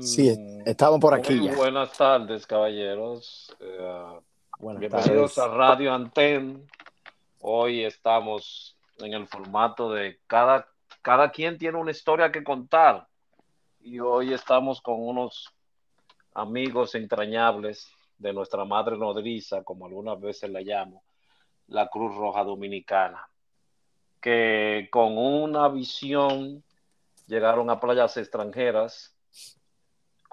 Sí, mm, estamos por aquí. Muy buenas tardes, caballeros. Eh, bienvenidos a Radio Anten. Hoy estamos en el formato de cada, cada quien tiene una historia que contar. Y hoy estamos con unos amigos entrañables de nuestra madre nodriza, como algunas veces la llamo, la Cruz Roja Dominicana, que con una visión llegaron a playas extranjeras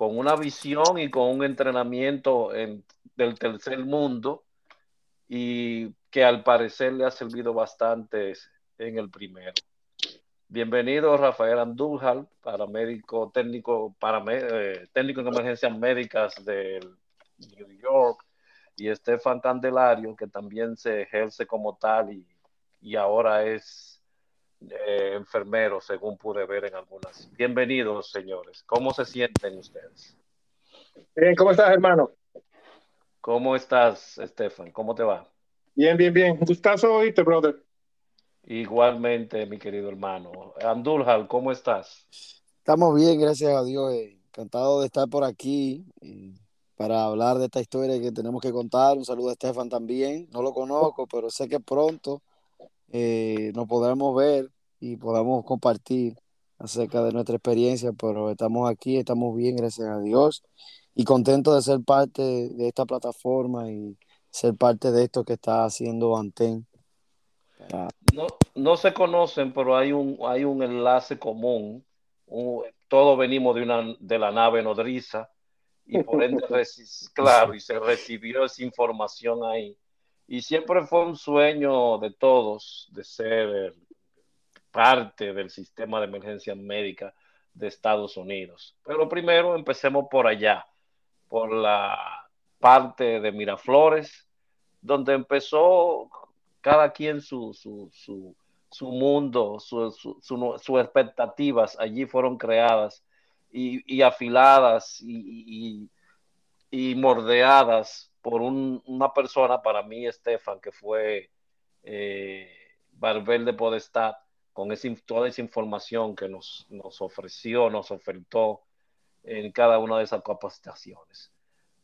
con una visión y con un entrenamiento en, del tercer mundo y que al parecer le ha servido bastante en el primero. Bienvenido Rafael Andújar, paramédico técnico, para, eh, técnico en emergencias médicas de New York, y Estefan Candelario, que también se ejerce como tal y, y ahora es eh, enfermeros, según pude ver en algunas. Bienvenidos, señores. ¿Cómo se sienten ustedes? Bien, ¿cómo estás, hermano? ¿Cómo estás, Estefan? ¿Cómo te va? Bien, bien, bien. Gustazo oírte, brother. Igualmente, mi querido hermano. Andújar, ¿cómo estás? Estamos bien, gracias a Dios. Eh, encantado de estar por aquí para hablar de esta historia que tenemos que contar. Un saludo a Estefan también. No lo conozco, pero sé que pronto eh, nos podamos ver y podamos compartir acerca de nuestra experiencia, pero estamos aquí, estamos bien, gracias a Dios, y contentos de ser parte de esta plataforma y ser parte de esto que está haciendo Anten. No, no se conocen, pero hay un, hay un enlace común. todos venimos de, una, de la nave nodriza y por ende, claro, y se recibió esa información ahí. Y siempre fue un sueño de todos de ser parte del sistema de emergencia médica de Estados Unidos. Pero primero empecemos por allá, por la parte de Miraflores, donde empezó cada quien su, su, mundo, sus expectativas allí fueron creadas y, afiladas y, y mordeadas por una persona, para mí, Estefan, que fue eh, Barbel de Podestad, con toda esa información que nos, nos ofreció, nos ofertó en cada una de esas capacitaciones.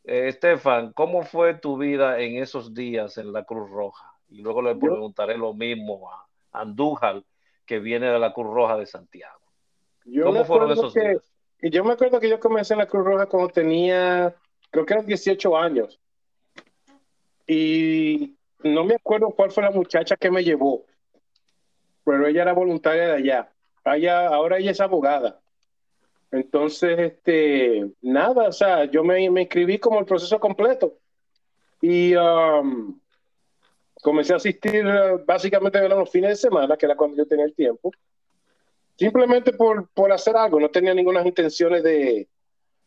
Eh, Estefan, ¿cómo fue tu vida en esos días en la Cruz Roja? Y luego le preguntaré lo mismo a Andújar, que viene de la Cruz Roja de Santiago. ¿Cómo fueron esos días? Yo me acuerdo que yo comencé en la Cruz Roja cuando tenía, creo que eran 18 años. Y no me acuerdo cuál fue la muchacha que me llevó, pero ella era voluntaria de allá. allá ahora ella es abogada. Entonces, este, nada, o sea, yo me, me inscribí como el proceso completo. Y um, comencé a asistir uh, básicamente en los fines de semana, que era cuando yo tenía el tiempo. Simplemente por, por hacer algo, no tenía ninguna intenciones de,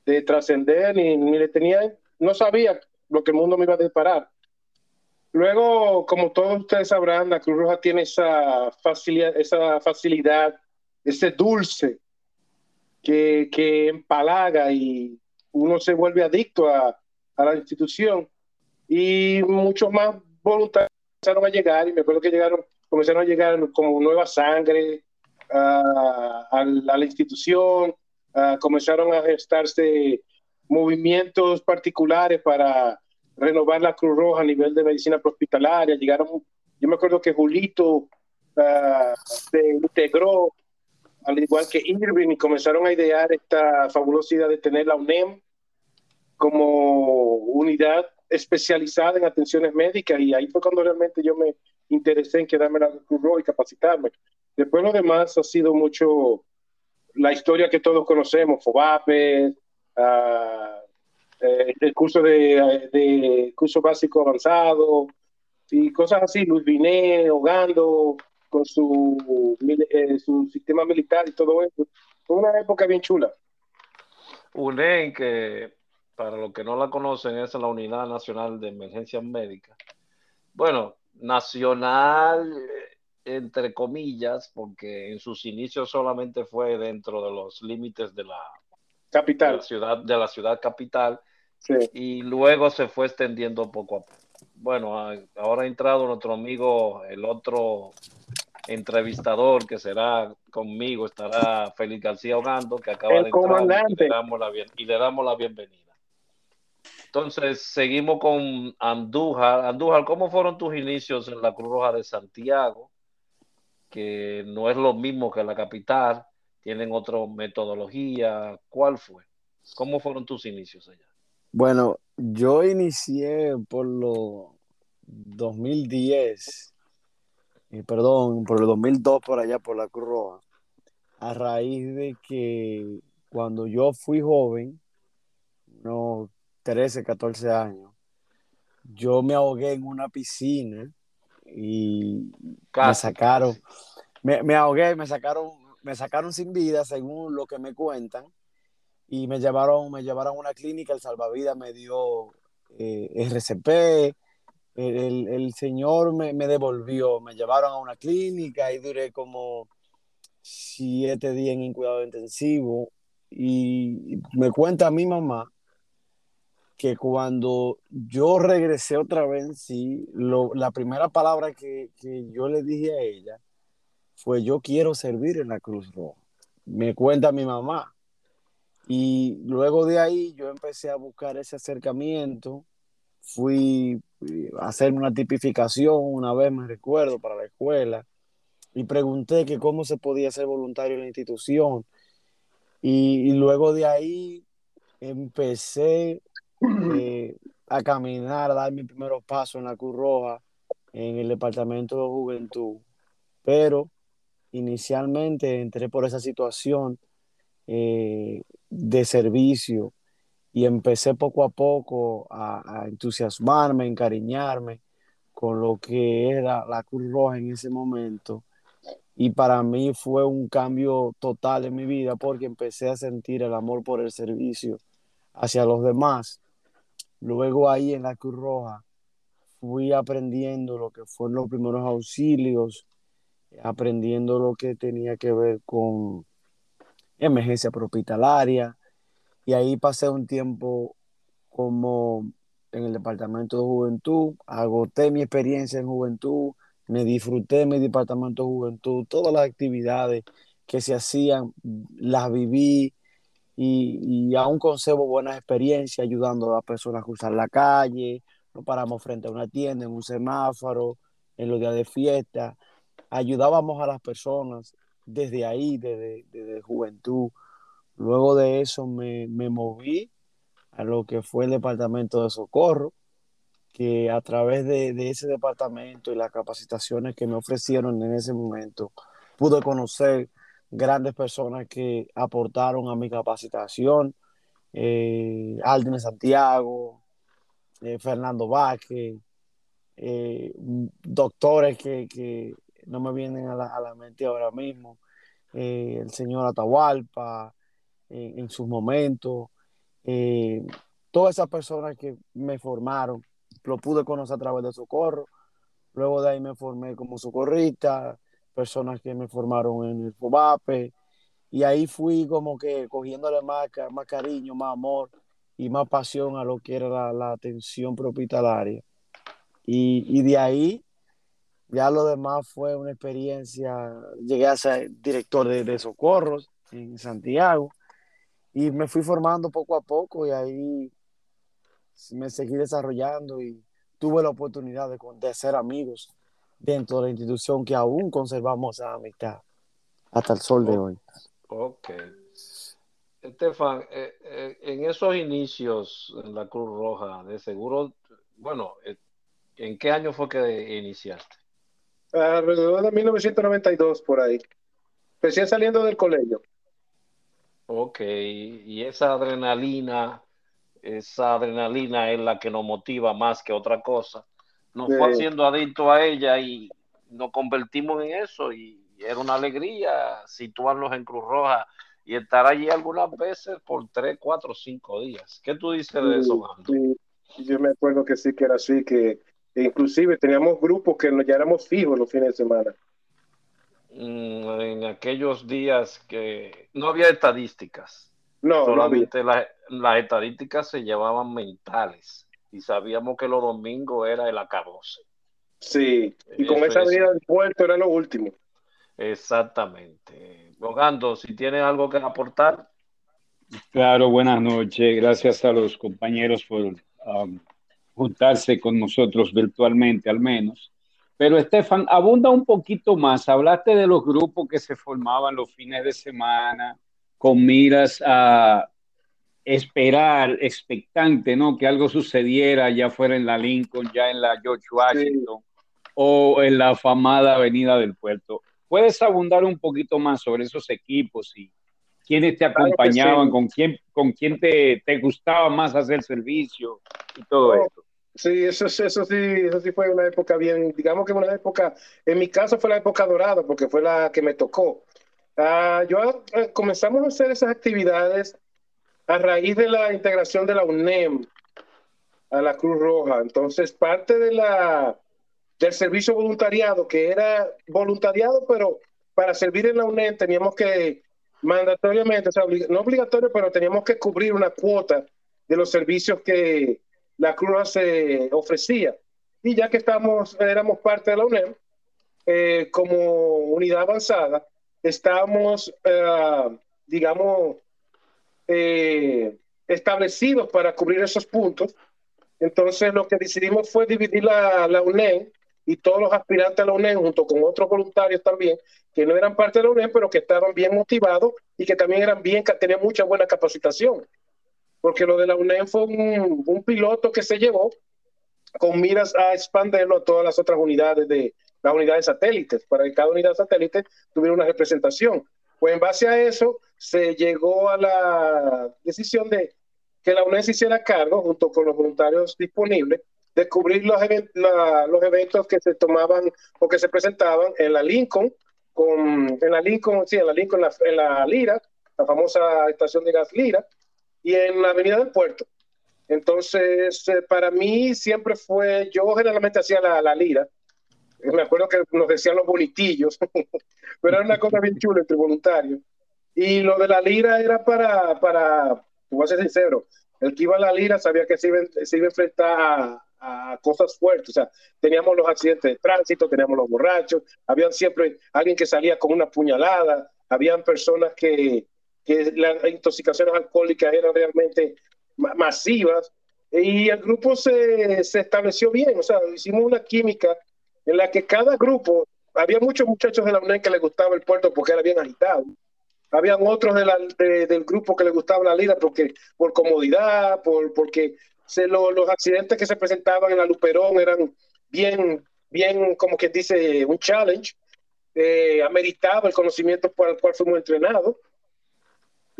de trascender, ni, ni le tenía, no sabía lo que el mundo me iba a disparar. Luego, como todos ustedes sabrán, la Cruz Roja tiene esa facilidad, esa facilidad ese dulce que, empalaga y uno se vuelve adicto a, la institución. Y muchos más voluntarios comenzaron a llegar, y me acuerdo que llegaron, comenzaron a llegar como nueva sangre a, a la institución, comenzaron a gestarse movimientos particulares para renovar la Cruz Roja a nivel de medicina hospitalaria. Llegaron, yo me acuerdo que Julito uh, se integró, al igual que Irving, y comenzaron a idear esta fabulosa idea de tener la UNEM como unidad especializada en atenciones médicas y ahí fue cuando realmente yo me interesé en quedarme en la Cruz Roja y capacitarme. Después lo demás ha sido mucho la historia que todos conocemos, FOBAPE, uh, eh, el curso de, curso básico avanzado y cosas así, Luis Viné, Hogando, con su, eh, su sistema militar y todo eso. Fue una época bien chula. UNEN, que para los que no la conocen, es la Unidad Nacional de Emergencias Médicas. Bueno, nacional, eh, entre comillas, porque en sus inicios solamente fue dentro de los límites de la capital, ciudad, de la ciudad capital, y luego se fue extendiendo poco a poco. Bueno, ahora ha entrado nuestro amigo, el otro entrevistador que será conmigo, estará Félix García Hogando, que acaba El de comandante. y le, damos la bien- y le damos la bienvenida. Entonces, seguimos con Andújar. Andújar, ¿cómo fueron tus inicios en la Cruz Roja de Santiago? Que no es lo mismo que la capital, tienen otra metodología. ¿Cuál fue? ¿Cómo fueron tus inicios allá? Bueno, yo inicié por los 2010, eh, perdón, por el 2002 por allá por la Cruz Roja, a raíz de que cuando yo fui joven, unos 13, 14 años, yo me ahogué en una piscina y me sacaron, me, me ahogué, me sacaron, me sacaron sin vida, según lo que me cuentan, y me llevaron, me llevaron a una clínica, el salvavidas me dio eh, RCP, el, el- señor me, me devolvió, me llevaron a una clínica y duré como siete días en cuidado intensivo y me cuenta mi mamá que cuando yo regresé otra vez sí, lo- la primera palabra que, que yo le dije a ella fue yo quiero servir en la Cruz Roja. Me cuenta mi mamá. Y luego de ahí yo empecé a buscar ese acercamiento. Fui eh, a hacer una tipificación una vez, me recuerdo, para la escuela. Y pregunté que cómo se podía ser voluntario en la institución. Y, luego de ahí empecé eh, a caminar, a dar mis primeros pasos en la Cruz Roja, en el departamento de juventud. Pero inicialmente entré por esa situación eh, de servicio y empecé poco a poco a, a entusiasmarme, encariñarme con lo que era la Cruz Roja en ese momento. Y para mí fue un cambio total en mi vida porque empecé a sentir el amor por el servicio hacia los demás. Luego ahí en la Cruz Roja fui aprendiendo lo que fueron los primeros auxilios, aprendiendo lo que tenía que ver con emergencia hospitalaria. Y ahí pasé un tiempo como en el departamento de juventud, agoté mi experiencia en juventud, me disfruté mi departamento de juventud, todas las actividades que se hacían, las viví y, aún conservo buenas experiencias ayudando a las personas a cruzar la calle, nos paramos frente a una tienda, en un semáforo, en los días de fiesta, ayudábamos a las personas desde ahí, desde, desde juventud. Luego de eso me, me moví a lo que fue el departamento de socorro, que a través de, de, ese departamento y las capacitaciones que me ofrecieron en ese momento, pude conocer grandes personas que aportaron a mi capacitación, eh, Alden Santiago, eh, Fernando Vázquez, eh, doctores que, que, no me vienen a la, a la mente ahora mismo, eh, el señor Atahualpa, en sus momentos, eh, todas esas personas que me formaron, lo pude conocer a través de Socorro. Luego de ahí me formé como socorrista, personas que me formaron en el FOBAPE, y ahí fui como que cogiéndole más, más cariño, más amor y más pasión a lo que era la, atención hospitalaria. Y, y, de ahí, ya lo demás fue una experiencia, llegué a ser director de, de socorros en Santiago, y me fui formando poco a poco y ahí me seguí desarrollando y tuve la oportunidad de, de hacer amigos dentro de la institución que aún conservamos esa amistad hasta el sol de hoy. Ok. Estefan, eh, eh, en esos inicios en la Cruz Roja, de seguro, bueno, eh, ¿en qué año fue que iniciaste? Alrededor de 1992, por ahí. Recién saliendo del colegio. Ok, y esa adrenalina, esa adrenalina es la que nos motiva más que otra cosa. Nos sí. fue haciendo adicto a ella y nos convertimos en eso y era una alegría situarnos en Cruz Roja y estar allí algunas veces por tres, cuatro, cinco días. ¿Qué tú dices de eso, Mando? Sí, yo me acuerdo que sí que era así, que inclusive teníamos grupos que ya éramos fijos los fines de semana. Mm, en aquellos días que no había estadísticas. No, solamente no las, las estadísticas se llevaban mentales y sabíamos que los domingos era el acabose. Sí, y con Eso esa avenida del puerto era lo último. Exactamente. Bogando, si tiene algo que aportar. Claro, buenas noches. Gracias a los compañeros por um, juntarse con nosotros virtualmente al menos. Pero Estefan, abunda un poquito más. Hablaste de los grupos que se formaban los fines de semana con miras a esperar, expectante, ¿no? Que algo sucediera, ya fuera en la Lincoln, ya en la George Washington o en la afamada Avenida del Puerto. ¿Puedes abundar un poquito más sobre esos equipos y quiénes te acompañaban, con quién, con quién te, te, gustaba más hacer servicio y todo esto? Sí, eso, eso, sí, eso sí fue una época bien, digamos que una época, en mi caso fue la época dorada porque fue la que me tocó. Uh, yo uh, comenzamos a hacer esas actividades a raíz de la integración de la UNEM a la Cruz Roja. Entonces, parte de la, del servicio voluntariado, que era voluntariado, pero para servir en la UNEM teníamos que mandatoriamente, o sea, no obligatorio, pero teníamos que cubrir una cuota de los servicios que la Cruz se ofrecía. Y ya que estamos, éramos parte de la UNEM, eh, como unidad avanzada, estábamos, eh, digamos, eh, establecidos para cubrir esos puntos. Entonces lo que decidimos fue dividir la, la UNEM y todos los aspirantes a la UNEM, junto con otros voluntarios también, que no eran parte de la UNEM, pero que estaban bien motivados y que también eran bien, que tenían mucha buena capacitación. Porque lo de la UNEM fue un, un piloto que se llevó con miras a expandirlo a todas las otras unidades de las unidades satélites, para que cada unidad satélite tuviera una representación. Pues en base a eso se llegó a la decisión de que la UNED se hiciera cargo, junto con los voluntarios disponibles, de cubrir los, los eventos que se tomaban o que se presentaban en la Lincoln, con, en la Lincoln, sí, en la Lincoln, en la, Lira, la famosa estación de gas Lira, y en la Avenida del Puerto. Entonces, eh, para mí siempre fue, yo generalmente hacía la, la Lira, me acuerdo que nos decían los bonitillos, pero era una cosa bien chula entre voluntarios. Y lo de la lira era para, para, voy a ser sincero, el que iba a la lira sabía que se iba, se iba a enfrentar a, cosas fuertes. O sea, teníamos los accidentes de tránsito, teníamos los borrachos, habían siempre alguien que salía con una puñalada, habían personas que, que las intoxicaciones alcohólicas eran realmente masivas. Y el grupo se, se estableció bien, o sea, hicimos una química en la que cada grupo, había muchos muchachos de la UNED que les gustaba el puerto porque era bien agitado. Habían otros del grupo que les gustaba la lira porque, por comodidad, por, porque se los accidentes que se presentaban en la Luperón eran bien, bien, como que dice, un challenge. Eh, ameritaba el conocimiento por el cual fuimos entrenados.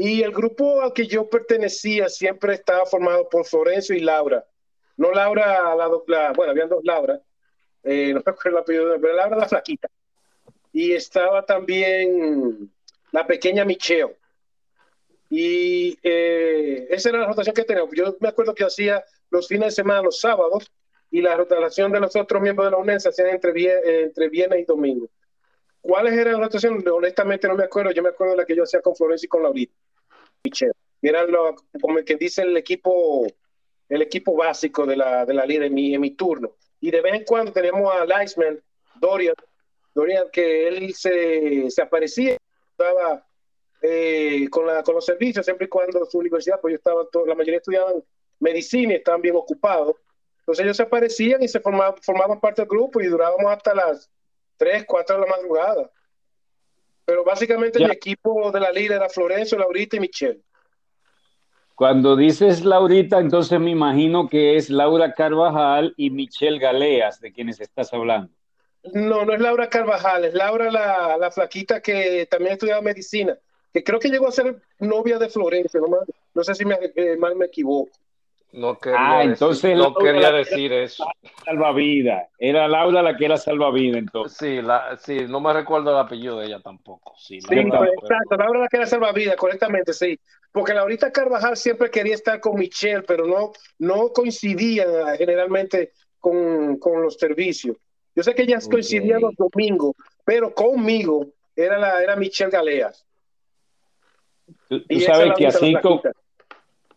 Y el grupo al que yo pertenecía siempre estaba formado por Florencio y Laura. No Laura, la, la, bueno, habían dos Laura, eh, no recuerdo el apellido, pero la verdad flaquita. Y estaba también la pequeña Micheo. Y eh, esa era la rotación que teníamos. Yo me acuerdo que hacía los fines de semana, los sábados, y la rotación de los otros miembros de la UNED se hacía entre, entre viernes y domingo. ¿Cuáles eran las rotaciones? Honestamente no me acuerdo. Yo me acuerdo de la que yo hacía con Florencia y con Laurita. Eran lo, como que dice el equipo, el equipo básico de la, de la liga en mi, en mi turno. Y de vez en cuando tenemos a Leisman, Dorian, Dorian que él se, se aparecía, estaba eh, con, la, con los servicios, siempre y cuando su universidad, pues yo estaba, la mayoría estudiaban medicina y estaban bien ocupados. Entonces ellos se aparecían y se formaban, formaban parte del grupo y durábamos hasta las 3, 4 de la madrugada. Pero básicamente el equipo de la liga era Florencio, Laurita y Michelle. Cuando dices Laurita, entonces me imagino que es Laura Carvajal y Michelle Galeas, de quienes estás hablando. No, no es Laura Carvajal, es Laura la, la flaquita que también estudiaba medicina, que creo que llegó a ser novia de Florencia, no, no sé si me, eh, mal me equivoco. No quería, ah, entonces no quería decir eso. Salvavidas. Era Laura la que era salvavidas, entonces. Sí, la, sí, no me recuerdo el apellido de ella tampoco. Sí, sí exacto, Laura la que era salvavidas, correctamente, sí. Porque Laurita Carvajal siempre quería estar con Michelle, pero no, no coincidía generalmente con, con los servicios. Yo sé que ellas coincidían los domingos, pero conmigo era, la, era Michelle Galeas. Tú, sabes que así como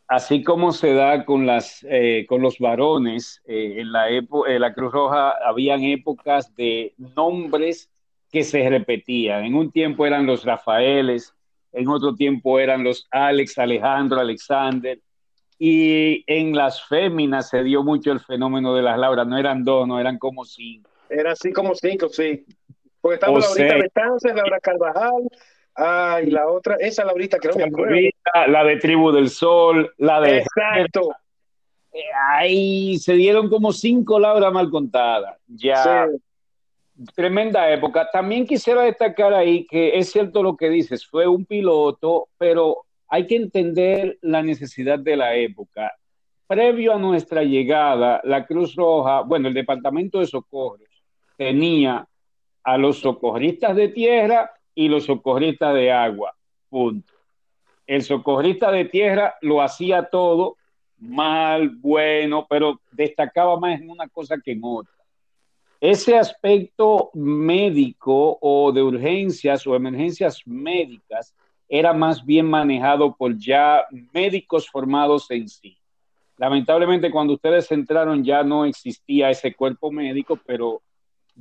así como se da con, las, eh, con los varones, eh, en la, época, la Cruz Roja habían épocas de nombres que se repetían. En un tiempo eran los Rafaeles, en otro tiempo eran los Alex, Alejandro, Alexander, y en las féminas se dio mucho el fenómeno de las Lauras, no eran dos, no eran como cinco. Era así como cinco, sí. Porque estaba Laurita Betances, Laura Carvajal, ah, y la otra, esa Laurita que no me acuerdo. La de Tribu del Sol, la de... Exacto. Ahí se dieron como cinco Laura mal contadas. Ya. Tremenda época. También quisiera destacar ahí que es cierto lo que dices, fue un piloto, pero hay que entender la necesidad de la época. Previo a nuestra llegada, la Cruz Roja, bueno, el Departamento de Socorros tenía a los socorristas de tierra y los socorristas de agua. Punto. El socorrista de tierra lo hacía todo mal, bueno, pero destacaba más en una cosa que en otra. Ese aspecto médico o de urgencias o emergencias médicas era más bien manejado por ya médicos formados en sí. Lamentablemente cuando ustedes entraron ya no existía ese cuerpo médico, pero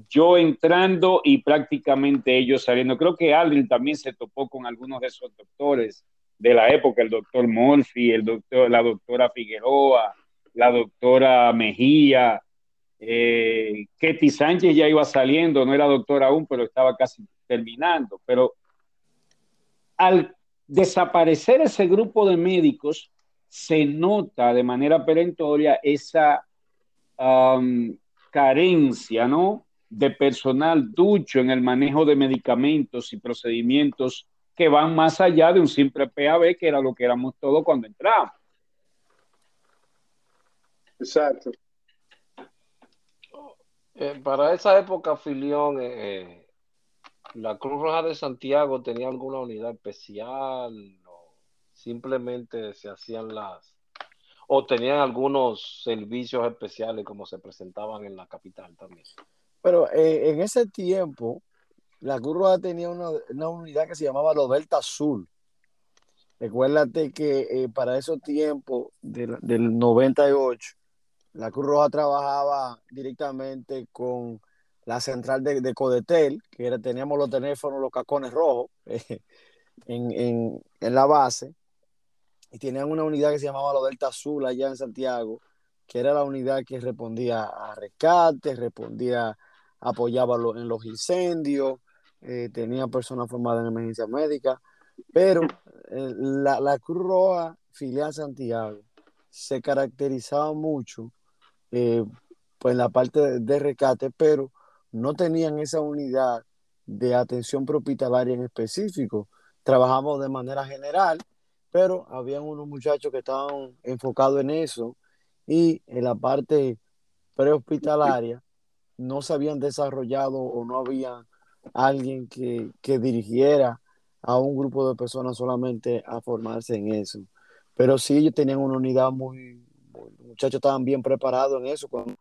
yo entrando y prácticamente ellos saliendo. Creo que Aldrin también se topó con algunos de esos doctores de la época, el doctor Murphy, el doctor, la doctora Figueroa, la doctora Mejía, eh, Ketty Sánchez ya iba saliendo, no era doctora aún, pero estaba casi terminando. Pero al desaparecer ese grupo de médicos, se nota de manera perentoria esa carencia, ¿no? De personal ducho en el manejo de medicamentos y procedimientos que van más allá de un simple PAB, que era lo que éramos todos cuando entramos. Exacto. Eh, para esa época, Filión, eh, eh, la Cruz Roja de Santiago tenía alguna unidad especial, o simplemente se hacían las, o tenían algunos servicios especiales como se presentaban en la capital también. Pero eh, en ese tiempo, la Cruz tenía una, unidad que se llamaba los Delta Azul. Recuérdate que eh, para esos tiempos del, 98, la Cruz Roja trabajaba directamente con la central de, Codetel, que teníamos los teléfonos, los cacones rojos en, en, la base, y tenían una unidad que se llamaba los Delta Azul allá en Santiago, que era la unidad que respondía a rescate, respondía apoyaba en los incendios, eh, tenía personas formadas en emergencia médica, pero eh, la, la, Cruz Roja filial Santiago se caracterizaba mucho eh, pues en la parte de, rescate, pero no tenían esa unidad de atención propitalaria en específico. Trabajamos de manera general, pero habían unos muchachos que estaban enfocados en eso y en la parte prehospitalaria no se habían desarrollado o no había alguien que, dirigiera a un grupo de personas solamente a formarse en eso. Pero sí, ellos tenían una unidad muy, los muchachos estaban bien preparados en eso. Cuando...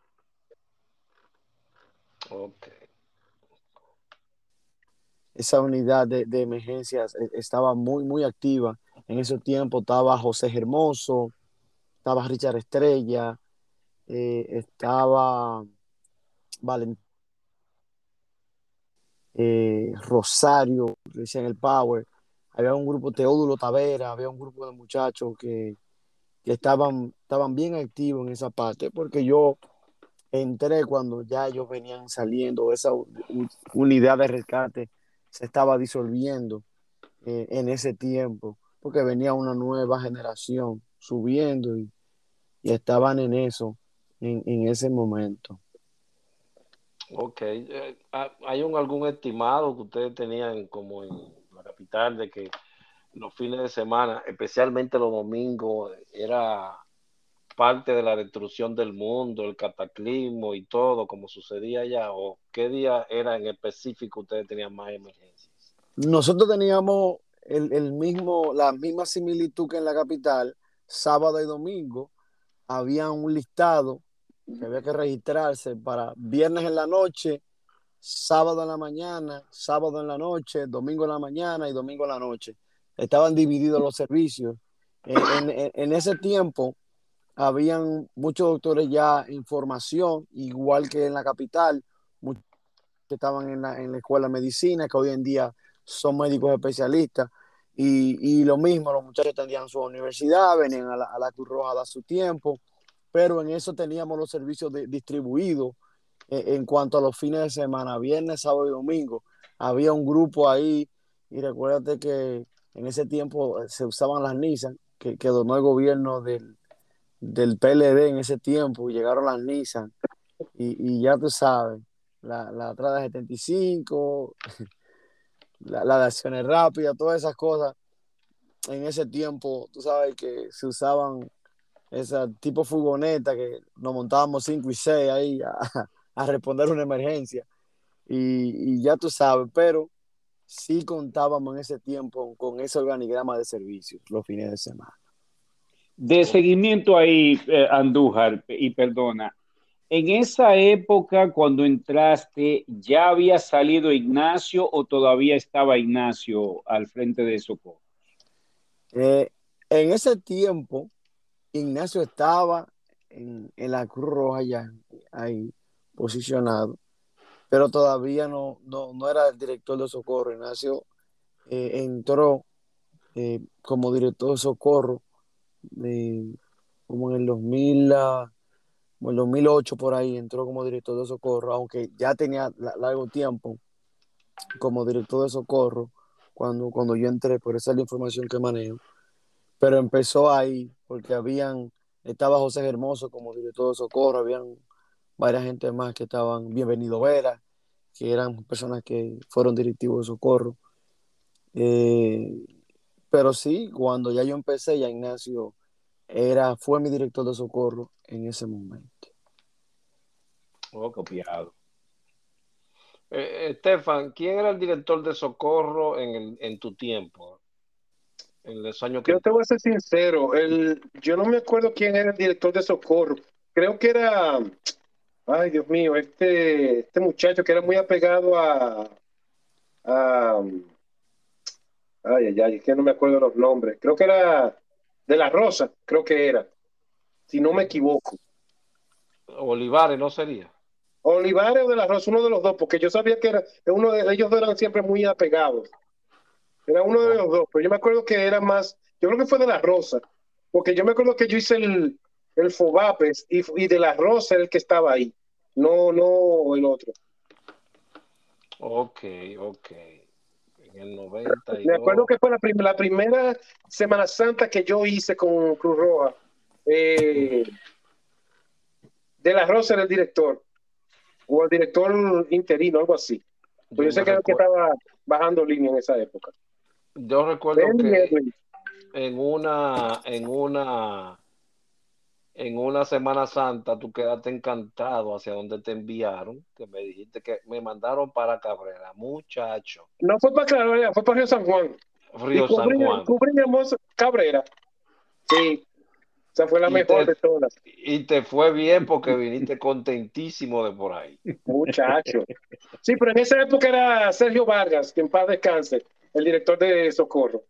Esa unidad de, emergencias e, estaba muy, muy activa. En ese tiempo estaba José Hermoso, estaba Richard Estrella, eh, estaba Valen, eh, Rosario, decían el Power, había un grupo, Teodulo Tavera, había un grupo de muchachos que, estaban, estaban bien activos en esa parte, porque yo entré cuando ya ellos venían saliendo, esa unidad de rescate se estaba disolviendo eh, en ese tiempo, porque venía una nueva generación subiendo y, estaban en eso en ese momento. Ok. Eh, ¿Hay un, algún estimado que ustedes tenían como en la capital de que los fines de semana, especialmente los domingos, era parte de la destrucción del mundo, el cataclismo y todo, como sucedía allá? ¿O qué día era en específico ustedes tenían más emergencias? Nosotros teníamos el, mismo, la misma similitud que en la capital, sábado y domingo, había un listado que había que registrarse para viernes en la noche, sábado en la mañana, sábado en la noche, domingo en la mañana y domingo en la noche. Estaban divididos los servicios. En, ese tiempo habían muchos doctores ya en formación, igual que en la capital, muchos que estaban en la, en la escuela de medicina, que hoy en día son médicos especialistas. Y, y lo mismo, los muchachos tendían su universidad, venían a la, a la Cruz Roja a dar su tiempo, pero en eso teníamos los servicios distribuidos eh, en cuanto a los fines de semana, viernes, sábado y domingo. Había un grupo ahí y recuérdate que en ese tiempo se usaban las Nissan, que, donó el gobierno del, del PLD en ese tiempo, llegaron las Nissan y, ya tú sabes, la, la de 75, la, la de acciones rápidas, todas esas cosas. En ese tiempo, tú sabes que se usaban esa tipo furgoneta que nos montábamos 5 y 6 ahí a, a, responder una emergencia. Y, y, ya tú sabes, pero sí contábamos en ese tiempo con ese organigrama de servicios los fines de semana. De seguimiento ahí, eh, Andújar, y perdona, en esa época, cuando entraste, ¿ya había salido Ignacio o todavía estaba Ignacio al frente de Socorro? Eh, en ese tiempo, Ignacio estaba en, en, la Cruz Roja ya ahí posicionado, pero todavía no, no, no era el director de Socorro. Ignacio eh, entró eh, como director de Socorro como en el 2000. Uh, en el 2008 por ahí entró como director de socorro, aunque ya tenía largo tiempo como director de socorro cuando, cuando yo entré, por esa es la información que manejo. Pero empezó ahí porque habían, estaba José Hermoso como director de socorro, habían varias gente más que estaban, Bienvenido Vera, que eran personas que fueron directivos de socorro. Eh, pero sí, cuando ya yo empecé, ya Ignacio era, fue mi director de socorro en ese momento. Oh, copiado. Eh, Estefan, ¿quién era el director de socorro en, el, en tu tiempo? En los años que... Yo te voy a ser sincero, el, yo no me acuerdo quién era el director de socorro. Creo que era, ay Dios mío, este, este muchacho que era muy apegado a, a ay, ay, ay, es que no me acuerdo los nombres. Creo que era de la Rosa, creo que era, si no me equivoco. Olivares no sería. Olivares o de la Rosa, uno de los dos, porque yo sabía que era, uno de ellos eran siempre muy apegados. Era uno de los dos, pero yo me acuerdo que era más, yo creo que fue de la Rosa, porque yo me acuerdo que yo hice el, el Fobapes y, y de la Rosa el que estaba ahí, no, no el otro. Ok, ok. En el 90. Me acuerdo que fue la, prim la primera Semana Santa que yo hice con Cruz Roja. Eh, de la Rosa era el director o el director interino, algo así. Pues yo, sé que, que, estaba bajando línea en esa época. Yo recuerdo que en una, en una, en una Semana Santa tú quedaste encantado hacia donde te enviaron, que me dijiste que me mandaron para Cabrera, muchacho. No fue para Cabrera, fue para Río San Juan. Río San Juan. Cubrimos Cabrera. Sí, esa fue la y mejor te, de todas. Y te fue bien porque viniste contentísimo de por ahí. Muchacho. Sí, pero en esa época era Sergio Vargas, que en paz descanse, el director de Socorro.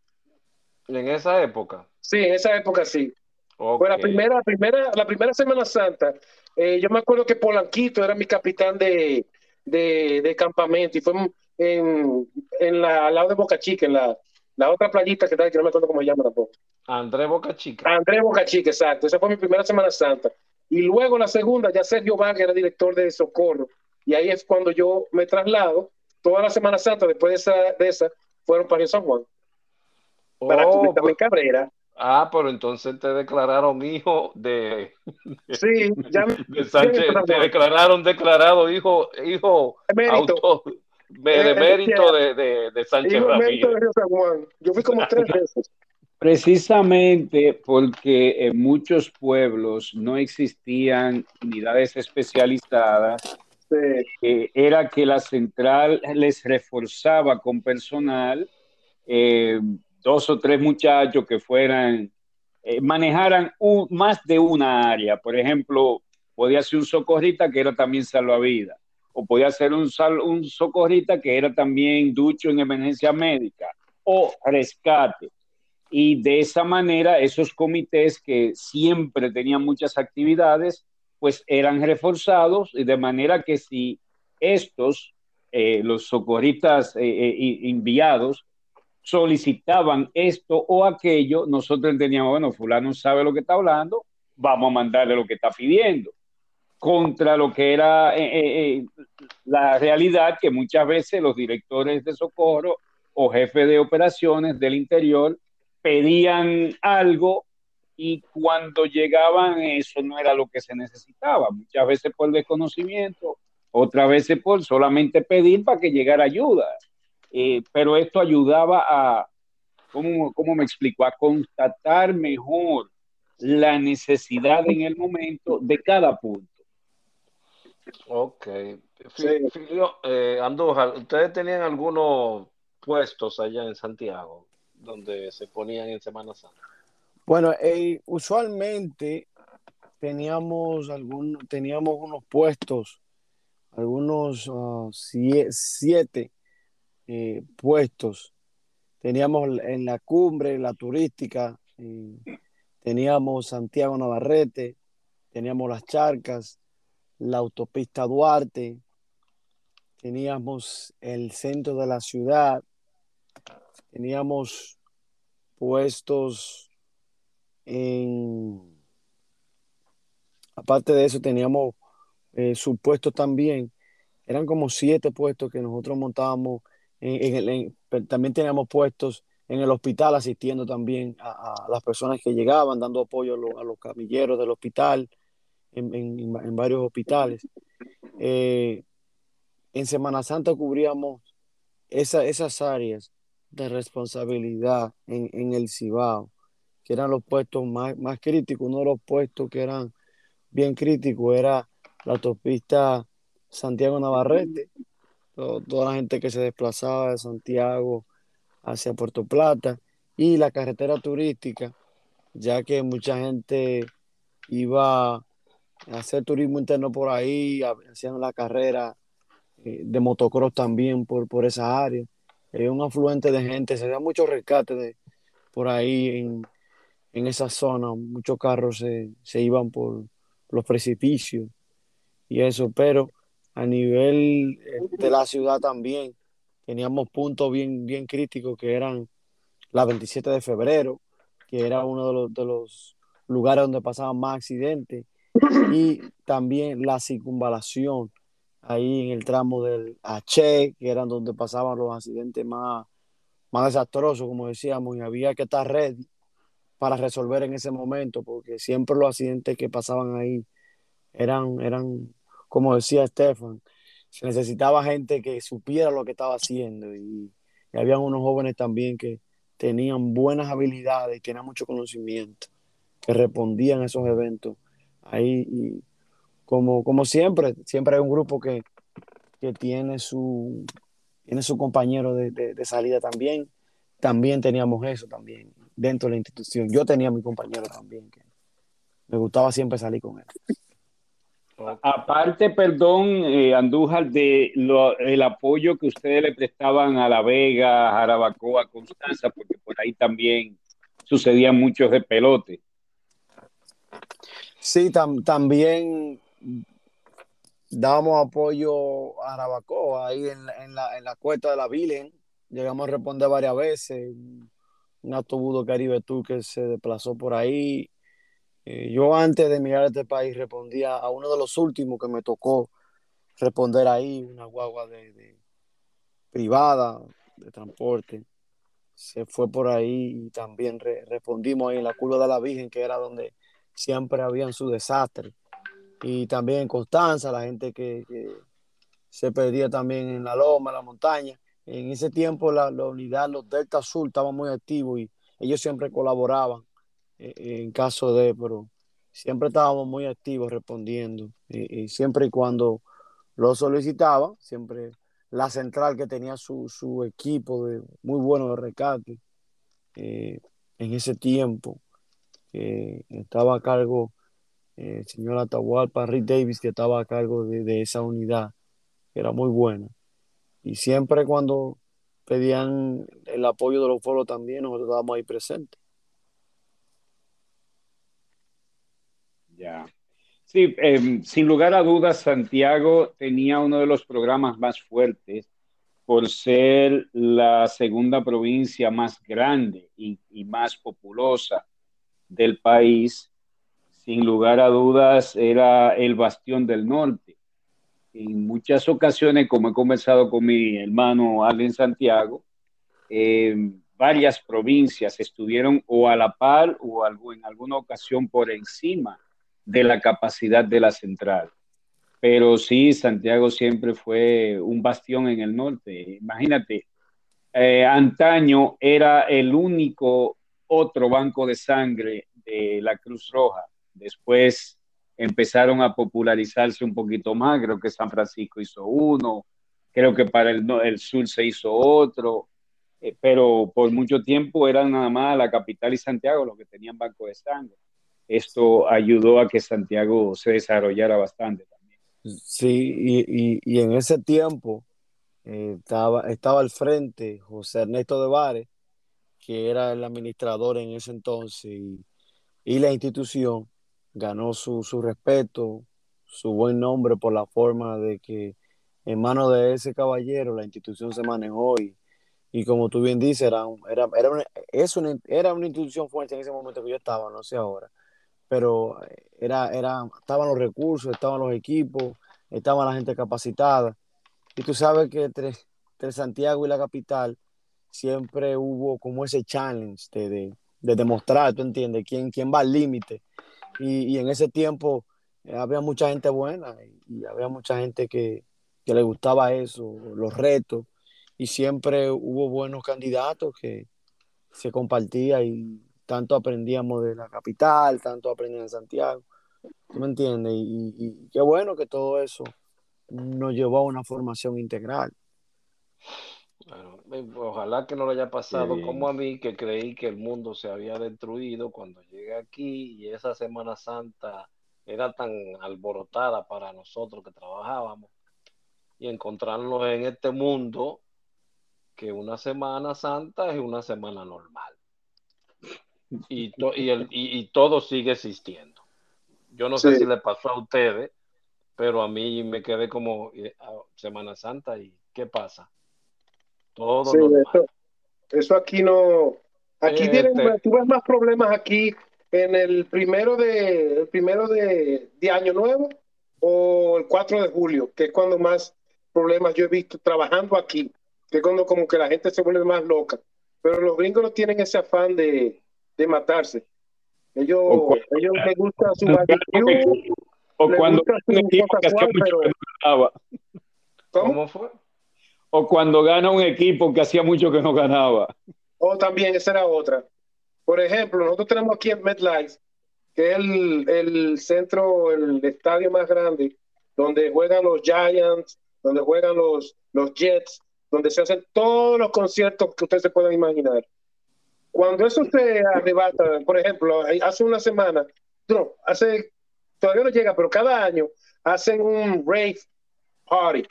¿En esa época? Sí, en esa época sí. Okay. Fue la primera, la primera, la primera Semana Santa. Eh, yo me acuerdo que Polanquito era mi capitán de, de, de campamento y fue en, en la, al lado de Boca Chica, en la, la otra playita que está, que no me acuerdo cómo se llama tampoco. André Boca Chica. André Boca Chica, exacto. Esa fue mi primera Semana Santa. Y luego la segunda, ya Sergio Vargas era director de Socorro. Y ahí es cuando yo me traslado. Toda la Semana Santa, después de esa, de esa fueron para San Juan. Oh, para pues, Cabrera. Ah, pero entonces te declararon hijo de. Sí, ya. de Sánchez, te declararon declarado hijo, hijo Emérito. autor, de mérito de, de, de Sánchez hijo Ramírez. De San Juan. Yo fui como tres veces. Precisamente porque en muchos pueblos no existían unidades especializadas, sí. eh, era que la central les reforzaba con personal, eh, dos o tres muchachos que fueran, eh, manejaran un, más de una área. Por ejemplo, podía ser un socorrista que era también salvavidas, o podía ser un, sal, un socorrista que era también ducho en emergencia médica, o rescate y de esa manera esos comités que siempre tenían muchas actividades, pues eran reforzados y de manera que si estos los socorristas enviados solicitaban esto o aquello, nosotros entendíamos, bueno, fulano sabe lo que está hablando, vamos a mandarle lo que está pidiendo, contra lo que era eh, eh, eh, la realidad que muchas veces los directores de socorro o jefes de operaciones del interior pedían algo y cuando llegaban eso no era lo que se necesitaba, muchas veces por desconocimiento, otras veces por solamente pedir para que llegara ayuda. Eh, pero esto ayudaba a, ¿cómo, ¿cómo, me explico? A constatar mejor la necesidad en el momento de cada punto. Ok. Eh, Andújar, ¿ustedes tenían algunos puestos allá en Santiago donde se ponían en Semana Santa? Bueno, eh, usualmente teníamos, algún, teníamos unos puestos, algunos uh, siete eh, puestos. Teníamos en la cumbre, la turística, eh, teníamos Santiago Navarrete, teníamos las charcas, la autopista Duarte, teníamos el centro de la ciudad, teníamos puestos Aparte de eso, teníamos eh, supuestos también, eran como siete puestos que nosotros montábamos también teníamos puestos en el hospital asistiendo también a, las personas que llegaban, dando apoyo a, los camilleros del hospital, en, varios hospitales. Eh, en Semana Santa cubríamos esas áreas de responsabilidad en, el Cibao, que eran los puestos más, más críticos. Uno de los puestos que eran bien críticos era la autopista Santiago Navarrete, toda la gente que se desplazaba de Santiago hacia Puerto Plata y la carretera turística, ya que mucha gente iba a hacer turismo interno por ahí, hacían la carrera eh, de motocross también por, por esa área. Hay un afluente de gente, se da mucho rescate de, por ahí en, en esa zona, muchos carros se, se iban por los precipicios y eso, pero a nivel de la ciudad también teníamos puntos bien, bien críticos que eran la 27 de febrero, que era uno de los, de los lugares donde pasaban más accidentes, y también la circunvalación, ahí en el tramo del H, que eran donde pasaban los accidentes más, más desastrosos, como decíamos, y había que estar ready para resolver en ese momento, porque siempre los accidentes que pasaban ahí eran, eran como decía Estefan, se necesitaba gente que supiera lo que estaba haciendo y, había unos jóvenes también que tenían buenas habilidades y tenían mucho conocimiento, que respondían a esos eventos ahí y como, como siempre, siempre hay un grupo que, que tiene su tiene su compañero de, de, salida también. También teníamos eso también dentro de la institución. Yo tenía mi compañero también, que me gustaba siempre salir con él. Aparte, perdón, eh, Andújar, de el apoyo que ustedes le prestaban a La Vega, a Jarabacoa, a Constanza, porque por ahí también sucedían muchos de pelote. Sí, también dábamos apoyo a Jarabacoa, ahí en, la, en la cuesta de la Virgen. Llegamos a responder varias veces. Un autobús Caribe Tour que se desplazó por ahí eh, yo antes de emigrar a este país respondía a uno de los últimos que me tocó responder ahí, una guagua de, privada de transporte. Se fue por ahí y también respondimos ahí en la curva de la Virgen, que era donde siempre habían su desastre. Y también en Constanza, la gente que, se perdía también en la loma, en la montaña. En ese tiempo la, unidad, los Delta Azul, estaban muy activos y ellos siempre colaboraban en caso de, pero siempre estábamos muy activos respondiendo y, siempre y cuando lo solicitaba, siempre la central que tenía su, su equipo de muy bueno de rescate eh, en ese tiempo estaba a cargo eh, el señor Atahualpa, Rick Davis, que estaba a cargo de, de esa unidad, que era muy buena. Y siempre cuando pedían el apoyo de los pueblos también, nosotros estábamos ahí presentes. Sí, em, sin lugar a dudas, Santiago tenía uno de los programas más fuertes por ser la segunda provincia más grande y más populosa del país. Sin lugar a dudas, era el bastión del norte. En muchas ocasiones, como he conversado con mi hermano Allen Santiago, em, varias provincias estuvieron o a la par o en alguna ocasión por encima de la capacidad de la central. Pero sí, Santiago siempre fue un bastión en el norte. Imagínate, eh, antaño era el único otro banco de sangre de la Cruz Roja. Después empezaron a popularizarse un poquito más. Creo que San Francisco hizo uno, creo que para el, el sur se hizo otro, eh, pero por mucho tiempo eran nada más la capital y Santiago los que tenían banco de sangre esto ayudó a que Santiago se desarrollara bastante también. Sí, y, y, en ese tiempo eh, estaba, estaba al frente José Ernesto de Vares, que era el administrador en ese entonces, y, y la institución ganó su, su, respeto, su buen nombre por la forma de que en manos de ese caballero la institución se manejó y, y como tú bien dices, era, era, era, una, es una, era una institución fuerte en ese momento que yo estaba, no sé ahora pero era, era, estaban los recursos, estaban los equipos, estaba la gente capacitada. Y tú sabes que entre, Santiago y la capital siempre hubo como ese challenge de, de, demostrar, ¿tú entiendes? ¿Quién, quién va al límite? Y, y, en ese tiempo eh, había mucha gente buena y, había mucha gente que, que, le gustaba eso, los retos, y siempre hubo buenos candidatos que se compartía y tanto aprendíamos de la capital, tanto aprendíamos en Santiago, ¿tú me entiendes? Y, qué bueno que todo eso nos llevó a una formación integral. Ojalá que no le haya pasado como a mí, que creí que el mundo se había destruido cuando llegué aquí y esa Semana Santa era tan alborotada para nosotros que trabajábamos y encontrarnos en este mundo que una Semana Santa es una semana normal y, y, el, y, todo sigue existiendo. Yo no sé si le pasó a ustedes, pero a mí me quedé como eh, Semana Santa y ¿qué pasa? Todo eso, eso, aquí no. Aquí este tú ves más problemas aquí en el primero de el primero de, de, año nuevo o el 4 de julio, que es cuando más problemas yo he visto trabajando aquí, que es cuando como que la gente se vuelve más loca. Pero los gringos no tienen ese afán de, de matarse. Ellos, ellos les gusta su barbecue. O cuando un equipo que hacía mucho que no ganaba. ¿Cómo? fue? O cuando gana un equipo que hacía mucho que no ganaba. O también, esa era otra. Por ejemplo, nosotros tenemos aquí en MetLife, que es el, el centro, el estadio más grande, donde juegan los Giants, donde juegan los, los Jets, donde se hacen todos los conciertos que ustedes se puedan imaginar. Cuando eso se arrebata, por ejemplo, hace una semana, no, hace, todavía no llega, pero cada año hacen un rave party.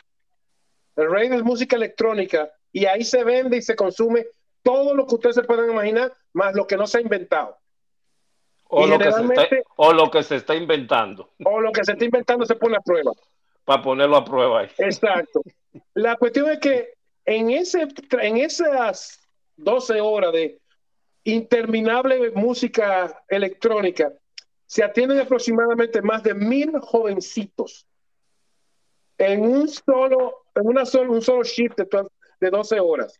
El rave es música electrónica y ahí se vende y se consume todo lo que ustedes se puedan imaginar, más lo que no se ha inventado. O, lo que, se está, o lo que se está inventando. O lo que se está inventando se pone a prueba. Para ponerlo a prueba ahí. Exacto. La cuestión es que en, ese, en esas 12 horas de interminable música electrónica, se atienden aproximadamente más de mil jovencitos en un solo, en una solo, un solo shift de, de 12 horas.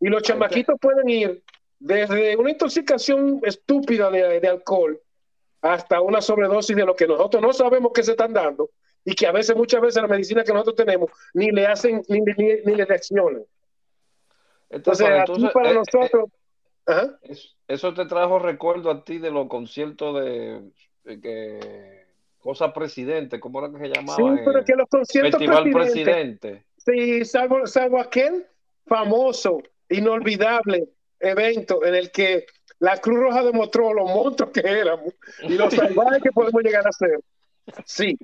Y los chamaquitos pueden ir desde una intoxicación estúpida de, de, alcohol hasta una sobredosis de lo que nosotros no sabemos que se están dando y que a veces, muchas veces la medicina que nosotros tenemos ni le hacen ni, ni, le reaccionan. Entonces, entonces para eh, eh, nosotros... Eso, te trajo recuerdo a ti de los conciertos de, que cosa presidente, ¿cómo era que se llamaba? Sí, pero que los conciertos Festival presidente. Sí, salvo, salvo aquel famoso, inolvidable evento en el que la Cruz Roja demostró los monstruos que éramos y los salvajes que podemos llegar a ser. Sí.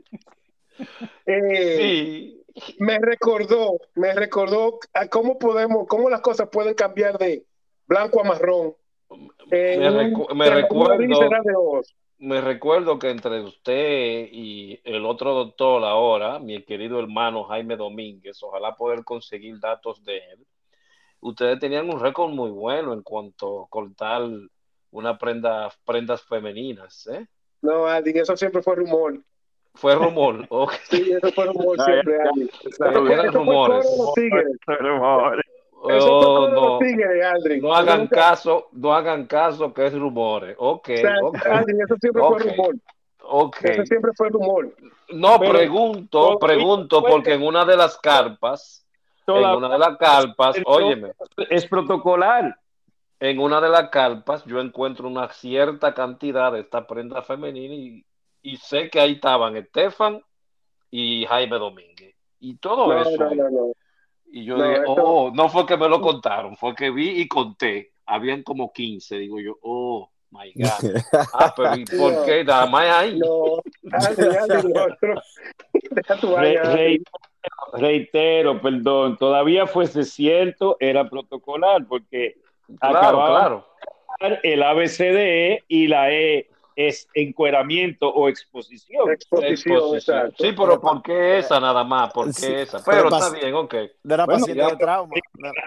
Eh, sí. Me recordó, me recordó a cómo podemos, cómo las cosas pueden cambiar de, blanco a marrón. me, recuerdo, me recuerdo que entre usted y el otro doctor ahora, mi querido hermano Jaime Domínguez, ojalá poder conseguir datos de él, ustedes tenían un récord muy bueno en cuanto a cortar una prenda, prendas femeninas, ¿eh? No, Andy, eso siempre fue rumor. Fue rumor, ok. Sí, eso fue rumor siempre, Andy. Eran rumores. Oh, no, no hagan caso, no hagan caso que es rumores. Ok, Andy, eso siempre fue rumor. Okay. Eso siempre fue rumor. No, pregunto, pregunto, porque en una de las carpas, en una de las carpas, óyeme. Es protocolar en una de las carpas yo encuentro una cierta cantidad de esta prenda femenina y, sé que ahí estaban Estefan y Jaime Domínguez. Y todo eso. Y yo dije, oh, no fue que me lo contaron, fue que vi y conté. Habían como 15, digo yo, oh, my God. Ah, pero ¿y por qué? Nada más ahí. No, reitero, perdón, todavía fuese cierto, era protocolar, porque Claro, claro. El ABCDE y la E es encueramiento o exposición. Exposición, Sí, pero ¿por qué esa nada más? ¿Por qué esa? Pero está bien, ok. De la paciente de trauma.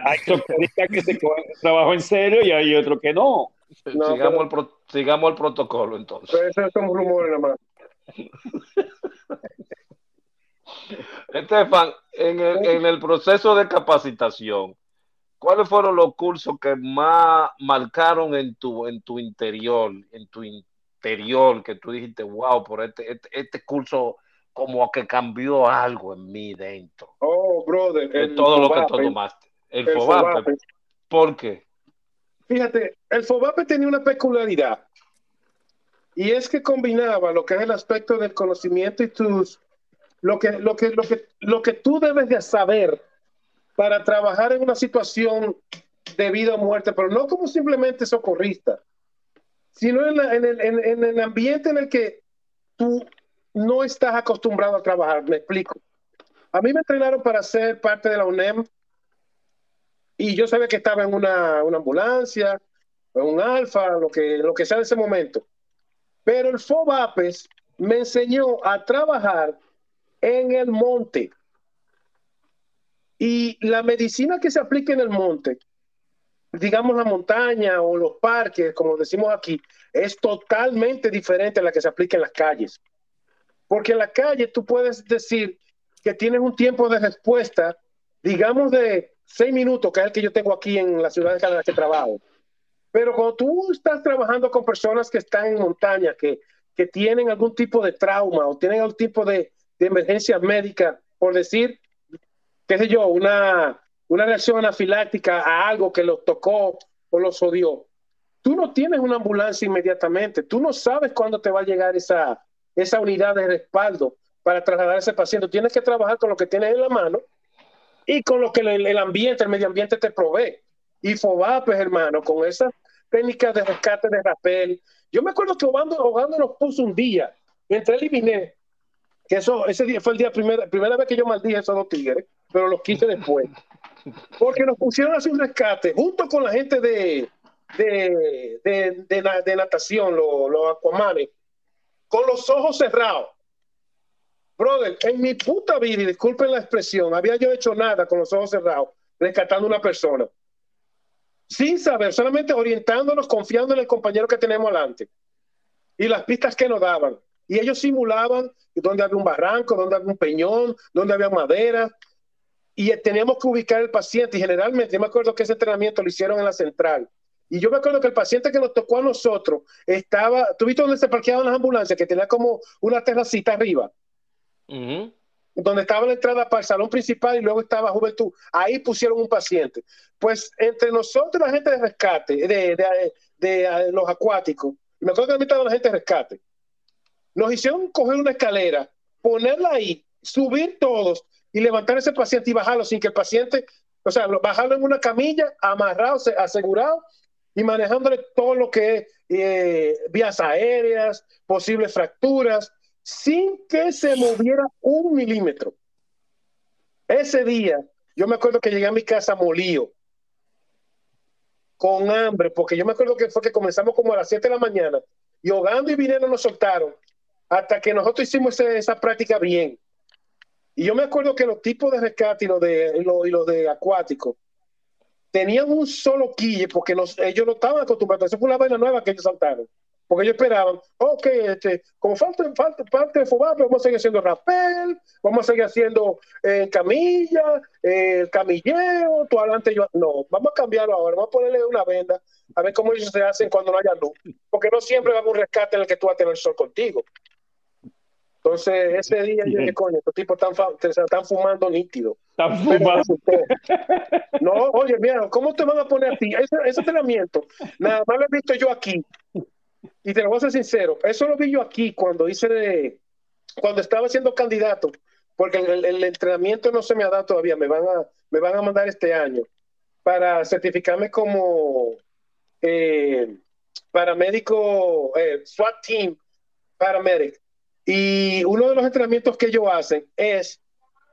Hay doctoristas que se cogen trabajo en serio y hay otros que no. sigamos, el sigamos el protocolo entonces. Pero eso es un rumor nada más. Estefan, en el, en el proceso de capacitación, ¿cuáles fueron los cursos que más marcaron en tu, en tu interior, en tu interior, que tú dijiste, wow, por este, este, este curso como que cambió algo en mí dentro? Oh, brother. De todo lo que tú tomaste. El, FOBAPE. ¿Por qué? Fíjate, el FOBAPE tenía una peculiaridad. Y es que combinaba lo que es el aspecto del conocimiento y tus lo que, lo que, lo que, lo que tú debes de saber para trabajar en una situación de vida o muerte, pero no como simplemente socorrista, sino en, el, ambiente en el que tú no estás acostumbrado a trabajar. Me explico. A mí me entrenaron para ser parte de la UNEM y yo sabía que estaba en una, ambulancia, en un alfa, lo que, lo que sea en ese momento. Pero el FOBAPES me enseñó a trabajar en el monte. Y la medicina que se aplica en el monte, digamos la montaña o los parques, como decimos aquí, es totalmente diferente a la que se aplica en las calles. Porque en la calle tú puedes decir que tienes un tiempo de respuesta, digamos de seis minutos, que es el que yo tengo aquí en la ciudad de la que trabajo. Pero cuando tú estás trabajando con personas que están en montaña, que, que tienen algún tipo de trauma o tienen algún tipo de, de emergencia médica, por decir, qué sé yo, una, una reacción anafiláctica a algo que los tocó o los odió, tú no tienes una ambulancia inmediatamente, tú no sabes cuándo te va a llegar esa, esa unidad de respaldo para trasladar a ese paciente. Tienes que trabajar con lo que tienes en la mano y con lo que el, ambiente, el medio ambiente te provee. Y FOBAPES, hermano, con esas técnicas de rescate de rapel. Yo me acuerdo que Hogando, nos puso un día, entre él y Binet, que eso, ese día fue el día primera, primera vez que yo maldije esos dos tigres pero los quise después. Porque nos pusieron a hacer un rescate junto con la gente de, de, de, natación, los, los aquamanes, con los ojos cerrados. Brother, en mi puta vida, y disculpen la expresión, había yo hecho nada con los ojos cerrados, rescatando a una persona. Sin saber, solamente orientándonos, confiando en el compañero que tenemos adelante. Y las pistas que nos daban. Y ellos simulaban donde había un barranco, donde había un peñón, donde había madera, y teníamos que ubicar el paciente y generalmente, yo me acuerdo que ese entrenamiento lo hicieron en la central. Y yo me acuerdo que el paciente que nos tocó a nosotros estaba, ¿tú viste donde se parqueaban las ambulancias? Que tenía como una terracita arriba. Donde estaba la entrada para el salón principal y luego estaba Juventud. Ahí pusieron un paciente. Pues entre nosotros, la gente de rescate, de, de, los acuáticos, me acuerdo que también estaba la gente de rescate, nos hicieron coger una escalera, ponerla ahí, subir todos y levantar ese paciente y bajarlo sin que el paciente, o sea, bajarlo en una camilla, amarrado, asegurado y manejándole todo lo que es eh, vías aéreas, posibles fracturas, sin que se moviera un milímetro. Ese día, yo me acuerdo que llegué a mi casa molío, con hambre, porque yo me acuerdo que fue que comenzamos como a las 7 de la mañana Y Ogando y Vinero nos soltaron hasta que nosotros hicimos esa, práctica bien. Y yo me acuerdo que los tipos de rescate y los de, y los, de acuático tenían un solo quille porque ellos no estaban acostumbrados. Esa fue una vaina nueva que ellos saltaron. Porque ellos esperaban, ok, este, como falta, falta parte de FOBAP, vamos a seguir haciendo rapel, vamos a seguir haciendo eh, camilla, eh, camilleo, tú adelante, yo. No, vamos a cambiarlo ahora, vamos a ponerle una venda, a ver cómo ellos se hacen cuando no haya luz. Porque no siempre va a haber un rescate en el que tú vas a tener el sol contigo. Entonces, ese día yo dije, coño, estos tipos están, están fumando nítido. Están fumando. No, oye, mira, ¿cómo te van a poner a ti? Ese, ese entrenamiento, nada más lo he visto yo aquí. Y te lo voy a ser sincero, eso lo vi yo aquí cuando hice de, cuando estaba siendo candidato, porque el, entrenamiento no se me ha dado todavía, me van a, me van a mandar este año para certificarme como eh, paramédico, eh, SWAT Team Paramedic. Y uno de los entrenamientos que ellos hacen es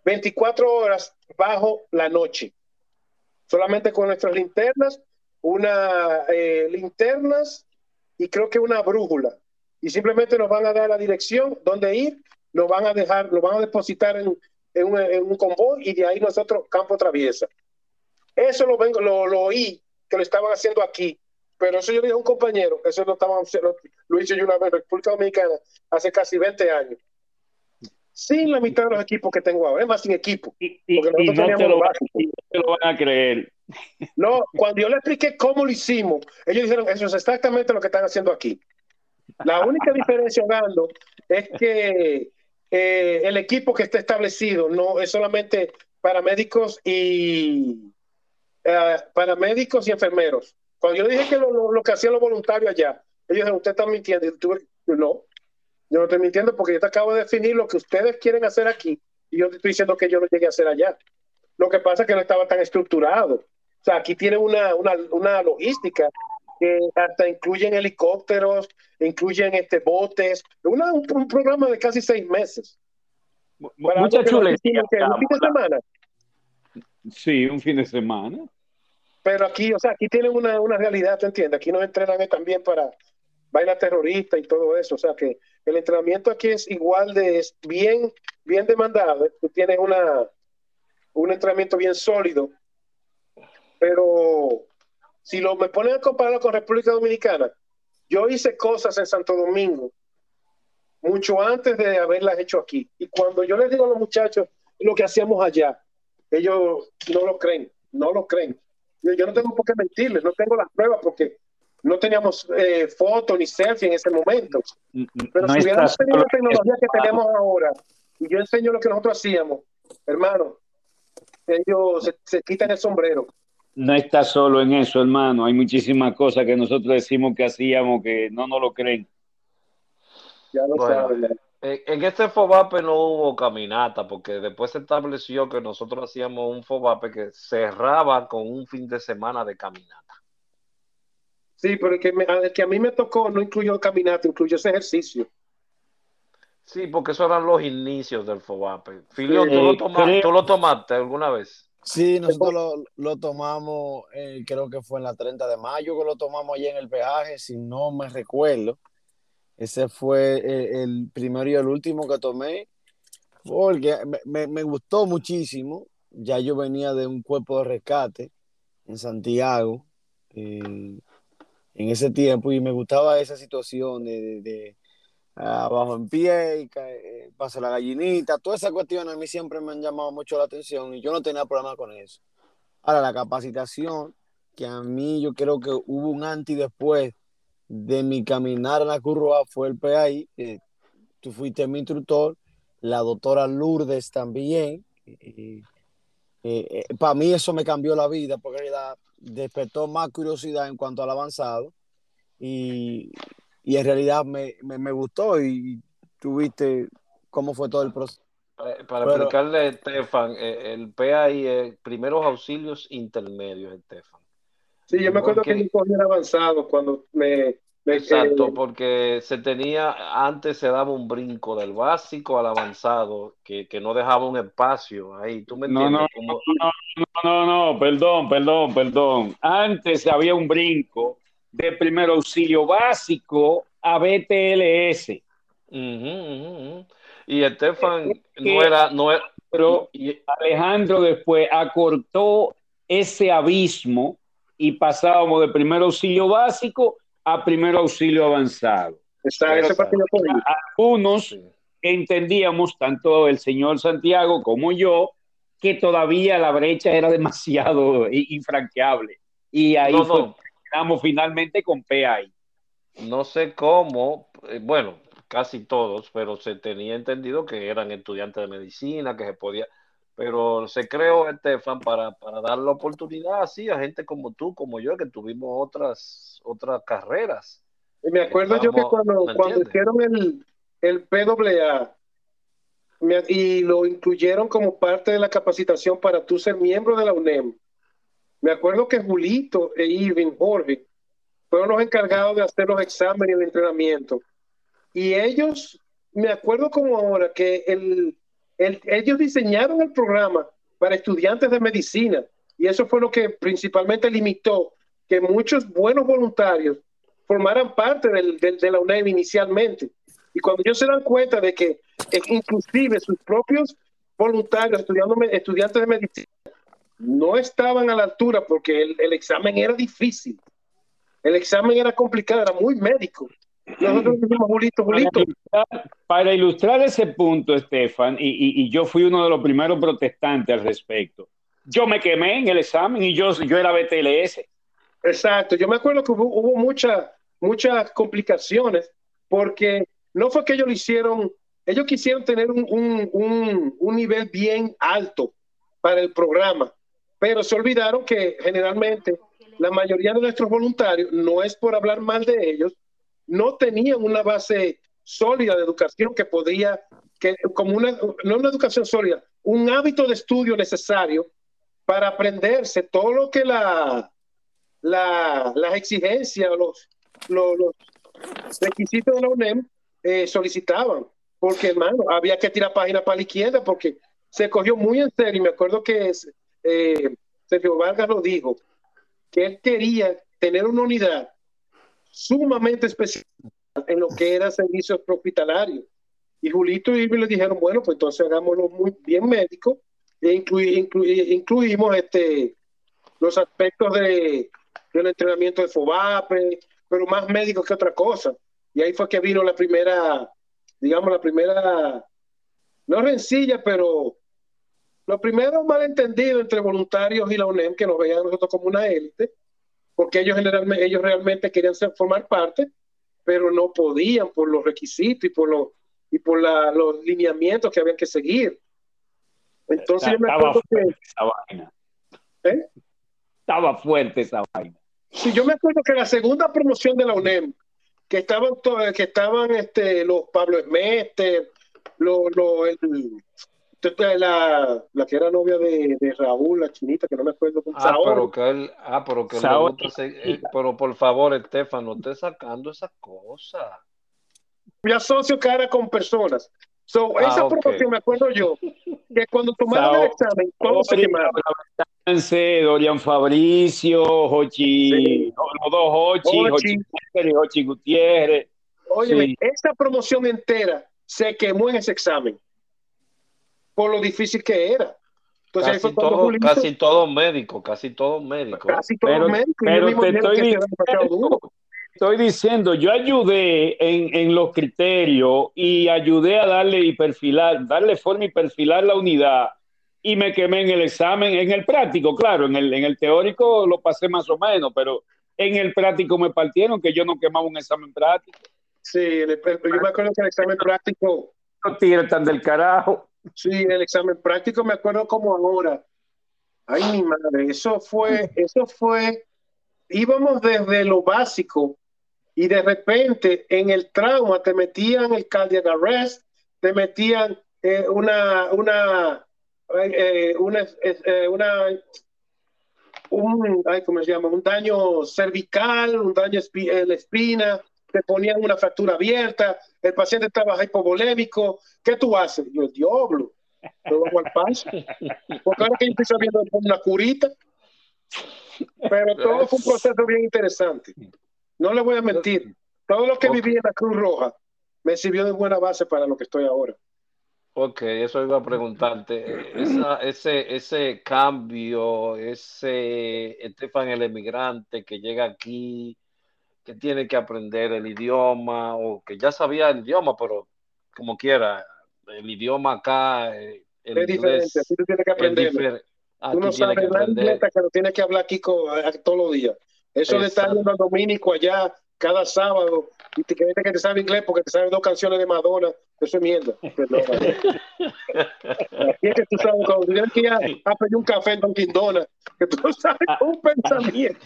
24 horas bajo la noche, solamente con nuestras linternas, una eh, linternas y creo que una brújula. Y simplemente nos van a dar la dirección, dónde ir, nos van a dejar, nos van a depositar en, un, convoy y de ahí nosotros campo traviesa. Eso lo, vengo, lo, oí que lo estaban haciendo aquí, pero eso yo dije a un compañero, eso lo, estaban, lo, lo hice yo una vez en República Dominicana hace casi 20 años. Sin la mitad de los equipos que tengo ahora, es más sin equipo. Y, no te lo, van a creer. No, cuando yo le expliqué cómo lo hicimos, ellos dijeron, eso es exactamente lo que están haciendo aquí. La única diferencia, Gando, es que eh, el equipo que está establecido no es solamente para médicos y uh, para médicos y enfermeros. Cuando yo dije que lo, que hacían los voluntarios allá, ellos dijeron, usted está mintiendo. Y tú, no, yo no estoy mintiendo porque yo te acabo de definir lo que ustedes quieren hacer aquí y yo te estoy diciendo que yo no llegué a hacer allá. Lo que pasa es que no estaba tan estructurado. O sea, aquí tiene una, una, una logística que hasta incluyen helicópteros, incluyen este, botes, una, un, programa de casi seis meses. Mucha chulería. ¿Un fin de semana? Sí, un fin de semana. Pero aquí, o sea, aquí tienen una, una realidad, ¿te entiendes? Aquí nos entrenan también para vaina terrorista y todo eso. O sea, que el entrenamiento aquí es igual de, es bien, bien demandado. Tú tienes una, un entrenamiento bien sólido pero si lo me ponen a compararlo con República Dominicana, yo hice cosas en Santo Domingo mucho antes de haberlas hecho aquí. Y cuando yo les digo a los muchachos lo que hacíamos allá, ellos no lo creen, no lo creen. Yo no tengo por qué mentirles, no tengo las pruebas porque no teníamos eh, fotos ni selfie en ese momento. Pero si hubiéramos tenido la tecnología que tenemos ahora, y yo enseño lo que nosotros hacíamos, hermano, ellos se quitan el sombrero no está solo en eso, hermano. Hay muchísimas cosas que nosotros decimos que hacíamos que no nos lo creen. Ya lo saben. En este FOBAPE no hubo caminata, porque después se estableció que nosotros hacíamos un FOBAPE que cerraba con un fin de semana de caminata. Sí, pero el que, que a mí me tocó no incluyó caminata, incluyó ese ejercicio. Sí, porque esos eran los inicios del FOBAPE. Filio, ¿tú lo tomaste alguna vez? Sí, nosotros lo, tomamos, eh, creo que fue en la 30 de mayo que lo tomamos allí en el peaje, si no me recuerdo. Ese fue eh, el, primero y el último que tomé, porque me, gustó muchísimo. Ya yo venía de un cuerpo de rescate en Santiago eh, en ese tiempo y me gustaba esa situación de abajo en pie, y eh, pasa la gallinita, todas esas cuestiones a mí siempre me han llamado mucho la atención y yo no tenía problema con eso. Ahora, la capacitación, que a mí yo creo que hubo un antes y después de mi caminar en la curva, fue el PAI, tú fuiste mi instructor, la doctora Lourdes también. Eh, eh, para mí eso me cambió la vida porque despertó más curiosidad en cuanto al avanzado y, y en realidad me, me, gustó y tuviste cómo fue todo el proceso. Para, explicarle a Estefan, eh, el PAI es primeros auxilios intermedios, Estefan. Sí, yo me acuerdo que mi era avanzado cuando me, Exacto, porque se tenía, antes se daba un brinco del básico al avanzado, que, que no dejaba un espacio ahí. ¿Tú me entiendes? No, no, no, no, no, perdón, perdón, perdón. Antes había un brinco de primer auxilio básico a BTLS. Y Estefan no era, no pero Alejandro después acortó ese abismo y pasábamos de primer auxilio básico a primer auxilio avanzado. algunos entendíamos, tanto el señor Santiago como yo, que todavía la brecha era demasiado infranqueable. Y ahí no, finalmente con PAI. No sé cómo, eh, bueno, casi todos, pero se tenía entendido que eran estudiantes de medicina, que se podía, pero se creó, Estefan, para, para dar la oportunidad así a gente como tú, como yo, que tuvimos otras, otras carreras. Y me acuerdo yo que cuando, cuando hicieron el, el PAA y lo incluyeron como parte de la capacitación para tú ser miembro de la UNEM, me acuerdo que Julito e Irving Jorge fueron los encargados de hacer los exámenes y el entrenamiento. Y ellos, me acuerdo como ahora, que el, ellos diseñaron el programa para estudiantes de medicina y eso fue lo que principalmente limitó que muchos buenos voluntarios formaran parte del, de la UNED inicialmente. Y cuando ellos se dan cuenta de que eh, inclusive sus propios voluntarios estudiando, estudiantes de medicina no estaban a la altura porque el, el examen era difícil, el examen era complicado, era muy médico. Para, ilustrar, ese punto, Estefan, y, y, yo fui uno de los primeros protestantes al respecto. Yo me quemé en el examen y yo, yo era BTLS. Exacto, yo me acuerdo que hubo, hubo muchas muchas complicaciones porque no fue que ellos lo hicieron, ellos quisieron tener un, un, un nivel bien alto para el programa, pero se olvidaron que generalmente la mayoría de nuestros voluntarios, no es por hablar mal de ellos, no tenían una base sólida de educación que podía, que como una, no una educación sólida, un hábito de estudio necesario para aprenderse todo lo que la, la, las exigencias, los, los, requisitos de la UNEM eh, solicitaban. Porque, hermano, había que tirar página para la izquierda porque se cogió muy en serio. Y me acuerdo que eh, Sergio Vargas lo dijo, que él quería tener una unidad sumamente especial en lo que era servicios hospitalarios. Y Julito y Irving le dijeron, bueno, pues entonces hagámoslo muy bien médico e incluimos este, los aspectos de, del entrenamiento de FOBAPE, pero más médico que otra cosa. Y ahí fue que vino la primera, digamos, la primera, no rencilla, pero lo primero malentendido entre voluntarios y la UNEM, que nos veían nosotros como una élite, porque ellos, generalmente, ellos realmente querían ser, formar parte, pero no podían por los requisitos y por los, y por los lineamientos que habían que seguir. Entonces Estaba yo me acuerdo que... Esa vaina. ¿Eh? Estaba fuerte esa vaina. Sí, yo me acuerdo que la segunda promoción de la UNEM, que estaban, que estaban este, los Pablo Esmete, los, los, la, la que era novia de, de, Raúl, la chinita, que no me acuerdo cómo ah, pero que él, ah, pero que eh, pero por favor, Estefan, no esté sacando esas cosas. Me asocio cara con personas. So, ah, esa promoción me acuerdo yo, que cuando tomaron el examen, todos se quemaron. Dorian Fabricio, Hochi, los dos Hochi, Hochi, y Hochi Gutiérrez. Oye, esa promoción entera se quemó en ese examen por lo difícil que era. Entonces, casi, todo, casi todo médico, casi todo médico. Casi todo pero, médico. Pero te estoy diciendo, estoy diciendo, yo ayudé en, en, los criterios y ayudé a darle y perfilar, darle forma y perfilar la unidad y me quemé en el examen, en el práctico, claro, en el, en el teórico lo pasé más o menos, pero en el práctico me partieron que yo no quemaba un examen práctico. Sí, yo me acuerdo que el examen práctico... No tiran tan del carajo. Sí, el examen práctico me acuerdo como ahora. Ay, mi madre, eso fue, eso fue, íbamos desde lo básico y de repente en el trauma te metían el cardiac arrest, te metían eh, una, una, eh, una, eh, una, un, ay, ¿cómo se llama? Un daño cervical, un daño en la espina, te ponían una fractura abierta, el paciente estaba hipovolémico, ¿qué tú haces? Yo, diablo, lo vamos al paso. Porque ahora que yo estoy sabiendo una curita, pero todo fue un proceso bien interesante. No le voy a mentir. todo lo que viví en la Cruz Roja me sirvió de buena base para lo que estoy ahora. Ok, eso iba a preguntarte. ese, ese cambio, ese Estefan el emigrante que llega aquí, que tiene que aprender el idioma, o que ya sabía el idioma, pero como quiera, el idioma acá, eh, el es diferente, tú tienes que aprender. Tú no sabes la dieta que lo tienes que hablar aquí todos los días. Eso de estar en el dominico allá cada sábado y te crees que te sabe inglés porque te saben dos canciones de Madonna, eso es mierda. Aquí es que tú sabes, cuando tienes que ir a, pedir un café en Don Quindona, que tú sabes un pensamiento.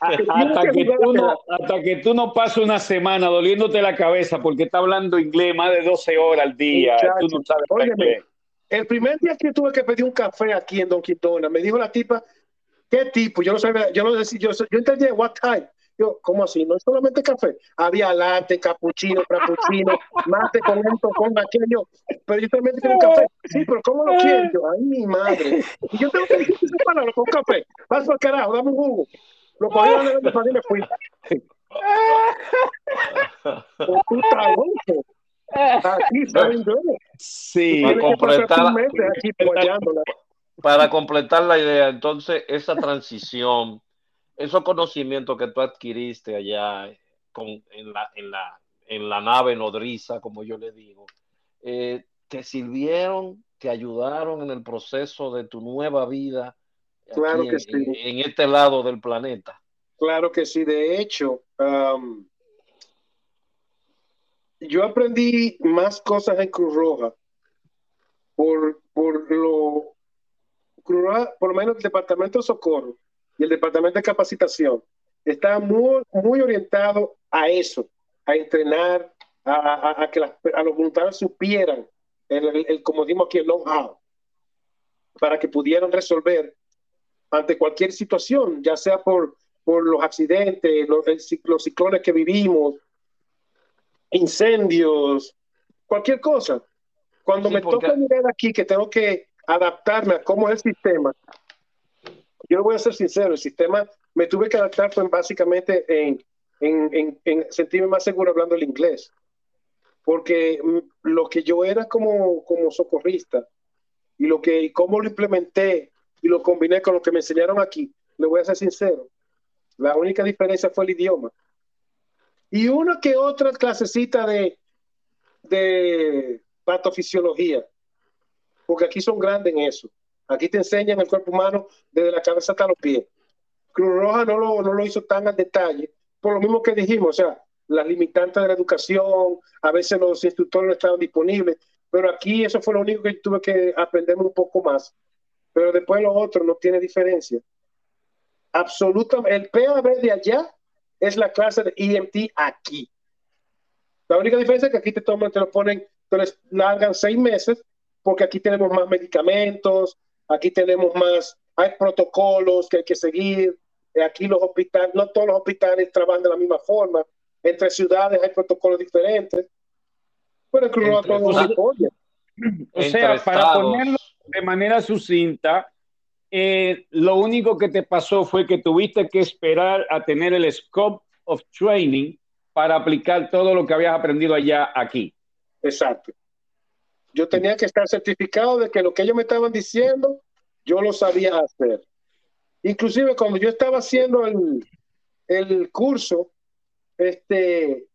hasta, que tú no, hasta que tú no pases una semana doliéndote la cabeza porque está hablando inglés más de 12 horas al día, tú no sabes Óyeme, El primer día que tuve que pedir un café aquí en Don Quintona, me dijo la tipa, ¿qué tipo? Yo no sabía, yo no decía, yo, yo entendía what type yo, ¿cómo así? No es solamente café. Había latte, cappuccino, frappuccino, mate con esto, con aquello. Pero yo solamente quiero café. Sí, pero ¿cómo lo quiero? Yo, ay, mi madre. Y yo tengo que decir separarlo con café. Paso al carajo, dame un jugo. Lo cogí a la y me fui. Puta Aquí, ¿saben Sí, para completar, aquí, para completar la idea, entonces esa transición esos conocimientos que tú adquiriste allá con, en, la, en, la, en la nave nodriza, como yo le digo, eh, te sirvieron, te ayudaron en el proceso de tu nueva vida claro que en, sí. en, este lado del planeta. Claro que sí, de hecho, um, yo aprendí más cosas en Cruz Roja por, por lo Cruz Roja, por lo menos el Departamento de Socorro y el Departamento de Capacitación está muy, muy orientado a eso, a entrenar, a, que los voluntarios supieran, el, como decimos aquí, el know-how, para que pudieran resolver ante cualquier situación, ya sea por, por los accidentes, los, los ciclones que vivimos, incendios, cualquier cosa. Cuando me toca mirar aquí que tengo que adaptarme a cómo es el sistema, yo voy a ser sincero, el sistema me tuve que adaptar fue básicamente en, en, en, sentirme más seguro hablando el inglés, porque mm, lo que yo era como, como socorrista y lo que y cómo lo implementé y lo combiné con lo que me enseñaron aquí, le voy a ser sincero, la única diferencia fue el idioma. Y una que otra clasecita de, de patofisiología, porque aquí son grandes en eso. Aquí te enseñan el cuerpo humano desde la cabeza hasta los pies. Cruz Roja no lo, no lo hizo tan al detalle, por lo mismo que dijimos, o sea, las limitantes de la educación, a veces los instructores no estaban disponibles, pero aquí eso fue lo único que tuve que aprender un poco más. Pero después lo otro no tiene diferencia. Absolutamente, el PAB de allá es la clase de EMT aquí. La única diferencia es que aquí te toman, te lo ponen, te les largan seis meses, porque aquí tenemos más medicamentos, aquí tenemos más, hay protocolos que hay que seguir, eh, aquí los hospitales, no todos los hospitales trabajan de la misma forma, entre ciudades hay protocolos diferentes, pero creo que O sea, para ponerlo de manera sucinta, eh, lo único que te pasó fue que tuviste que esperar a tener el scope of training para aplicar todo lo que habías aprendido allá aquí. Exacto. Yo tenía que estar certificado de que lo que ellos me estaban diciendo, yo lo sabía hacer. Inclusive cuando yo estaba haciendo el, el curso, este,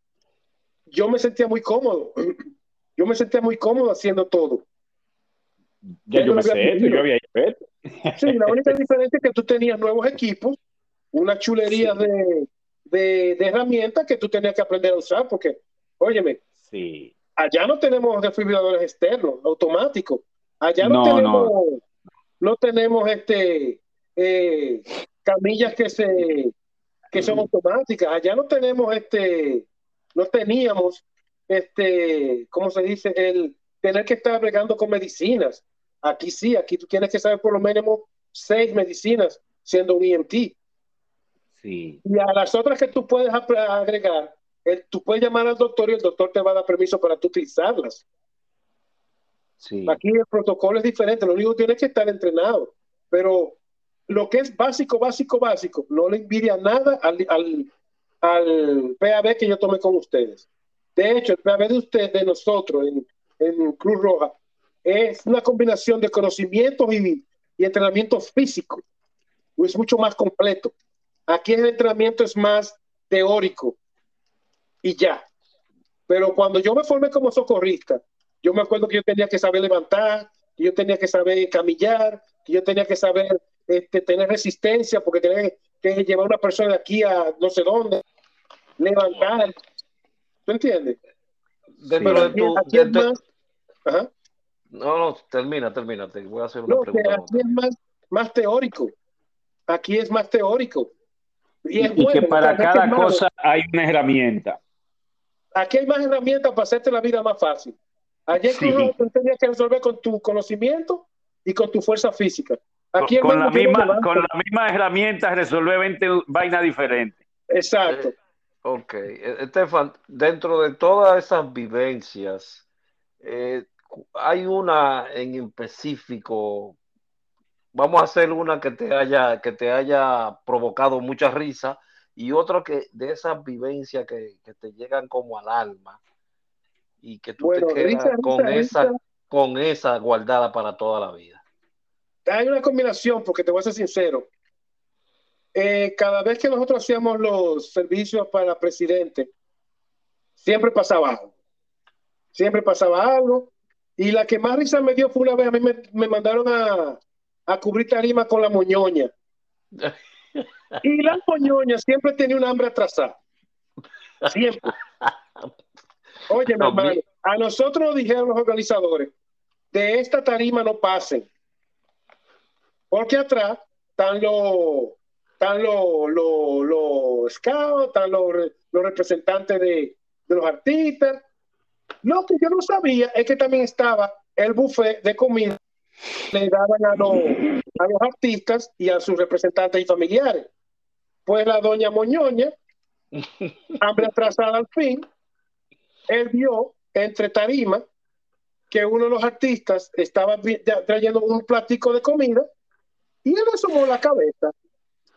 yo me sentía muy cómodo. Yo me sentía muy cómodo haciendo todo. Ya yo me sé yo había hecho Sí, la única diferencia es que tú tenías nuevos equipos, una chulería de, de, de, herramientas que tú tenías que aprender a usar, porque, óyeme, sí. Allá no tenemos desfibriladores externos, automáticos. Allá no, tenemos, no. tenemos este eh, camillas que se que son automáticas. Allá no tenemos este, no teníamos este, ¿cómo se dice? El tener que estar bregando con medicinas. Aquí sí, aquí tú tienes que saber por lo menos seis medicinas siendo un EMT. Sí. Y a las otras que tú puedes agregar, tú puedes llamar al doctor y el doctor te va a dar permiso para tú utilizarlas. Sí. Aquí el protocolo es diferente, lo único que tienes que estar entrenado, pero lo que es básico, básico, básico, no le envidia nada al, al PAB que yo tomé con ustedes. De hecho, el PAB de ustedes, de nosotros en, en Cruz Roja, es una combinación de conocimientos y, y entrenamiento físico. Es mucho más completo. Aquí el entrenamiento es más teórico y ya. Pero cuando yo me formé como socorrista, yo me acuerdo que yo tenía que saber levantar, que yo tenía que saber camillar, que yo tenía que saber este, tener resistencia, porque tenía que llevar a una persona de aquí a no sé dónde, levantar. ¿Tú entiendes? No, no, termina, termina. Te voy a hacer una pregunta. Aquí es más, más teórico. Aquí es más teórico. Y, que para cada cosa hay una herramienta. Aquí hay más herramientas para hacerte la vida más fácil. Ayer sí. tú tenías que resolver con tu conocimiento y con tu fuerza física. Aquí con, la misma, con las mismas herramientas resolver 20 vainas diferentes. Exacto. Eh, ok. Eh, Estefan, dentro de todas esas vivencias, eh, hay una en específico vamos a hacer una que te haya, que te haya provocado mucha risa y otra que de esas vivencias que, te llegan como al alma y que tú te quedas con esa con esa guardada para toda la vida. Hay una combinación, porque te voy a ser sincero. Eh, cada vez que nosotros hacíamos los servicios para presidente, siempre pasaba algo. Siempre pasaba algo. Y la que más risa me dio fue una vez, a mí me mandaron a, a cubrir tarima con la moñoña. Y la moñoña siempre tenía un hambre atrasada. Siempre. Oye, mi hermano, a nosotros nos dijeron los organizadores, de esta tarima no pasen. Porque atrás están los están los, los, scouts, están los, los representantes de, de, los artistas. Lo que yo no sabía es que también estaba el buffet de comida le daban a los, a los artistas y a sus representantes y familiares. Pues la doña Moñoña, hambre atrasada al fin, él vio entre tarima que uno de los artistas estaba trayendo un platico de comida y él asomó la cabeza.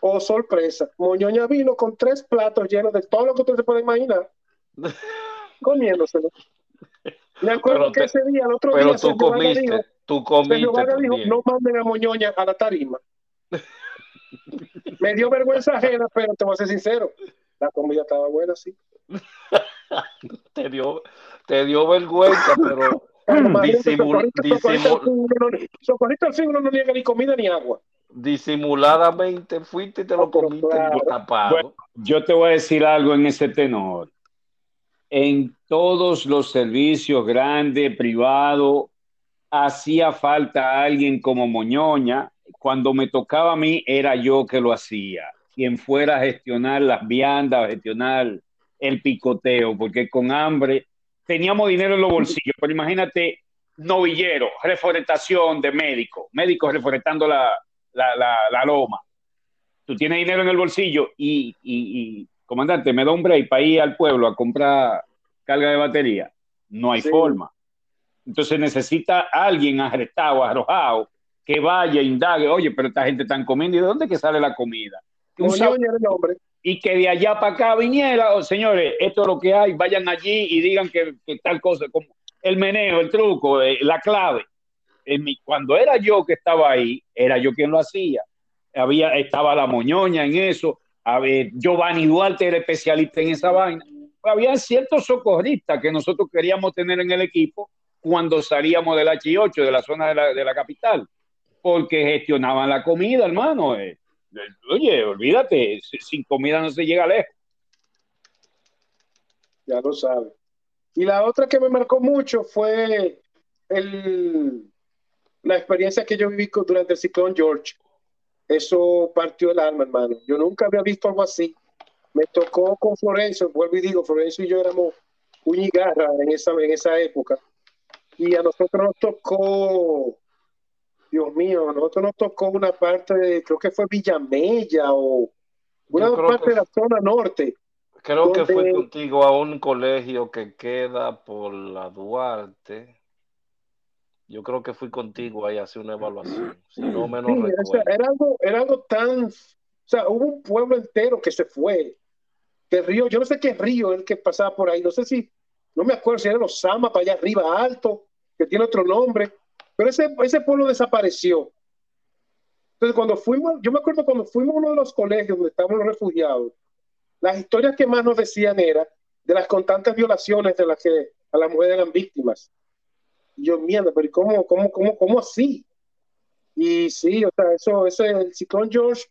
Oh, sorpresa. Moñoña vino con tres platos llenos de todo lo que usted se puede imaginar, comiéndoselo. Me acuerdo que ese día, el otro pero día, tú comiste, tú comiste. Dijo, no manden a Moñoña a la tarima. Me dio vergüenza ajena, pero te voy a ser sincero, la comida estaba buena, sí. te, dio, te dio vergüenza, pero disimul, Socorrito al fin uno no niega ni comida ni agua. Disimuladamente fuiste y te lo comiste tapado. Bueno, yo te voy a decir algo en ese tenor en todos los servicios grandes, privados, hacía falta alguien como Moñoña. Cuando me tocaba a mí, era yo que lo hacía. Quien fuera a gestionar las viandas, a gestionar el picoteo, porque con hambre teníamos dinero en los bolsillos, pero imagínate, novillero, reforestación de médicos, médicos reforestando la, loma. Tú tienes dinero en el bolsillo y comandante, me da un break para ir al pueblo a comprar carga de batería. No hay forma. Entonces necesita alguien arrestado, arrojado, que vaya, indague, oye, pero esta gente está comiendo, ¿y de dónde que sale la comida? y que de allá para acá viniera, oh, señores, esto es lo que hay, vayan allí y digan que, tal cosa, como el meneo, el truco, eh, la clave. cuando era yo que estaba ahí, era yo quien lo hacía. Había, estaba la moñoña en eso, a ver, Giovanni Duarte era especialista en esa vaina. Había ciertos socorristas que nosotros queríamos tener en el equipo cuando salíamos del H8, de la zona de la, capital, porque gestionaban la comida, hermano. Eh, oye, olvídate, sin comida no se llega lejos. Ya lo sabe. Y la otra que me marcó mucho fue el, la experiencia que yo viví durante el ciclón George eso partió el alma, hermano. Yo nunca había visto algo así. Me tocó con Florencio, vuelvo y digo, Florencio y yo éramos garra en esa, en esa época. Y a nosotros nos tocó, Dios mío, a nosotros nos tocó una parte de, creo que fue Villamella o una parte de la zona norte. Creo que fue contigo a un colegio que queda por la Duarte. Yo creo que fui contigo ahí a hacer una evaluación, si no menos era, algo, era algo tan, o sea, hubo un pueblo entero que se fue que río, yo no sé qué río el que pasaba por ahí, no sé si, no me acuerdo si era los Sama para allá arriba, alto, que tiene otro nombre, pero ese, ese pueblo desapareció. Entonces, cuando fuimos, yo me acuerdo cuando fuimos a uno de los colegios donde estaban los refugiados, las historias que más nos decían era de las constantes violaciones de las que a las mujeres eran víctimas. Y yo, mierda, pero ¿cómo, cómo, cómo, cómo así? Y sí, o sea, eso, ese, el ciclón George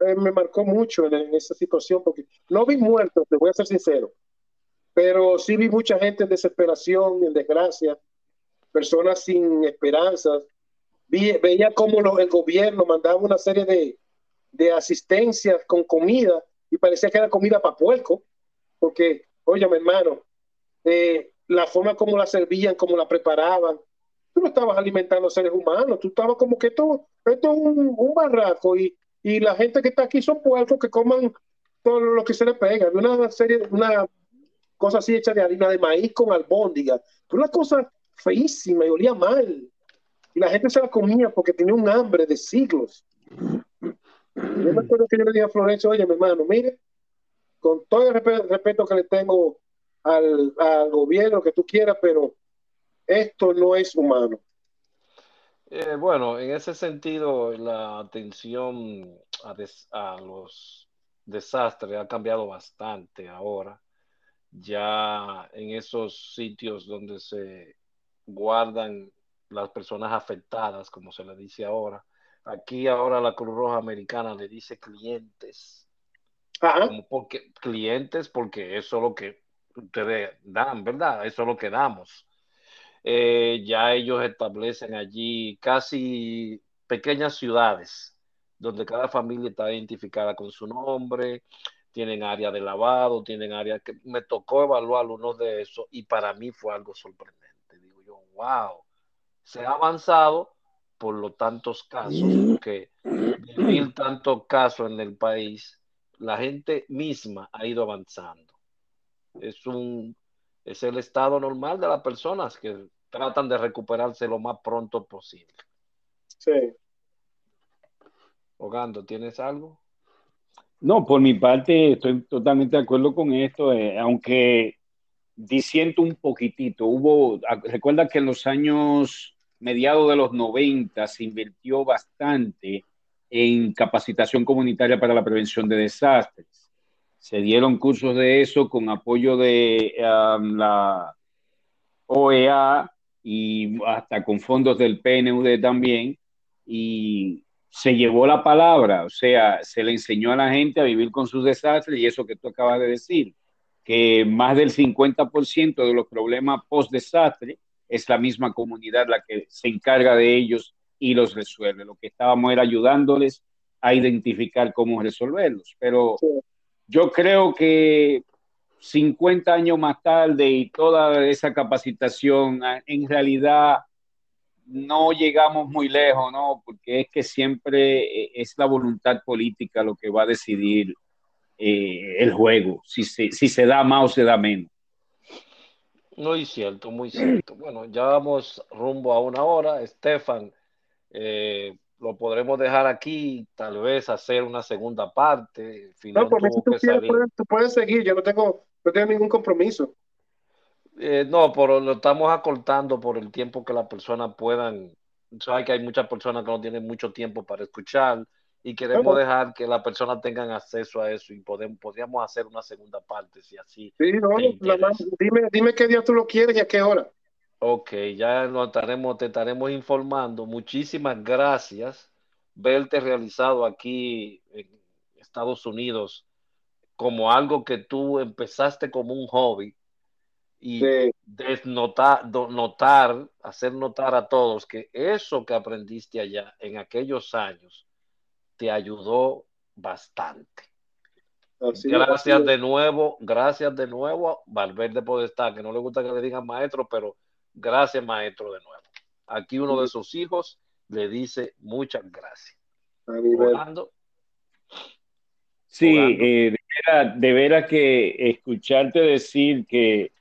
eh, me marcó mucho en, esa situación, porque no vi muertos, te voy a ser sincero, pero sí vi mucha gente en desesperación, en desgracia, personas sin esperanzas. Veía cómo el gobierno mandaba una serie de, de asistencias con comida y parecía que era comida para puerco, porque, oye, mi hermano, eh, la forma como la servían, como la preparaban, tú no estabas alimentando seres humanos, tú estabas como que esto, esto es un, barraco y, y, la gente que está aquí son puercos que coman todo lo que se les pega. Una serie, una cosa así hecha de harina de maíz con albóndiga, una cosa feísima y olía mal. Y la gente se la comía porque tenía un hambre de siglos. Yo me acuerdo que yo le dije a Florencio, oye, mi hermano, mire, con todo el respeto que le tengo al, al gobierno que tú quieras, pero esto no es humano. Eh, bueno, en ese sentido, la atención a, a, los desastres ha cambiado bastante ahora. Ya en esos sitios donde se guardan las personas afectadas, como se le dice ahora, aquí ahora la Cruz Roja Americana le dice clientes. Como porque, clientes porque eso es lo que ustedes dan, ¿verdad? Eso es lo que damos. Eh, ya ellos establecen allí casi pequeñas ciudades donde cada familia está identificada con su nombre, tienen área de lavado, tienen área que me tocó evaluar uno de esos y para mí fue algo sorprendente. Wow, se ha avanzado por los tantos casos, porque vivir tantos casos en el país, la gente misma ha ido avanzando es un es el estado normal de las personas que tratan de recuperarse lo más pronto posible. Sí. Hogando, ¿tienes algo? No, por mi parte estoy totalmente de acuerdo con esto, eh, aunque disiento un poquitito. Hubo, recuerda que en los años mediados de los 90 se invirtió bastante en capacitación comunitaria para la prevención de desastres se dieron cursos de eso con apoyo de la OEA y hasta con fondos del PNUD también, y se llevó la palabra, o sea, se le enseñó a la gente a vivir con sus desastres y eso que tú acabas de decir, que más del 50% de los problemas post-desastre es la misma comunidad la que se encarga de ellos y los resuelve. Lo que estábamos era ayudándoles a identificar cómo resolverlos, pero yo creo que 50 años más tarde y toda esa capacitación, en realidad no llegamos muy lejos, ¿no? Porque es que siempre eh, es la voluntad política lo que va a decidir eh, el juego, si se, si se da más o se da menos. Muy cierto, muy cierto. Bueno, ya vamos rumbo a una hora. Estefan, eh, lo podremos dejar aquí, tal vez hacer una segunda parte. no, por mí si tú, quieres, tú puedes seguir, yo no tengo, no tengo ningún compromiso. Eh, no, pero lo estamos acortando por el tiempo que las personas puedan. Sabes que hay muchas personas que no tienen mucho tiempo para escuchar y queremos dejar que las personas tengan acceso a eso y podemos, podríamos hacer una segunda parte si así. Sí, no, dime, dime qué día tú lo quieres y a qué hora. Ok, ya lo estaremos, te estaremos informando. Muchísimas gracias. Verte realizado aquí en Estados Unidos como algo que tú empezaste como un hobby y desnotar, notar, hacer notar a todos que eso que aprendiste allá en aquellos años te ayudó bastante. gracias de nuevo, gracias de nuevo a Valverde Podestá, que no le gusta que le digan maestro, pero Gracias, maestro, de nuevo. Aquí uno de sus hijos le dice muchas gracias. Sí, eh, de, veras, que escucharte decir que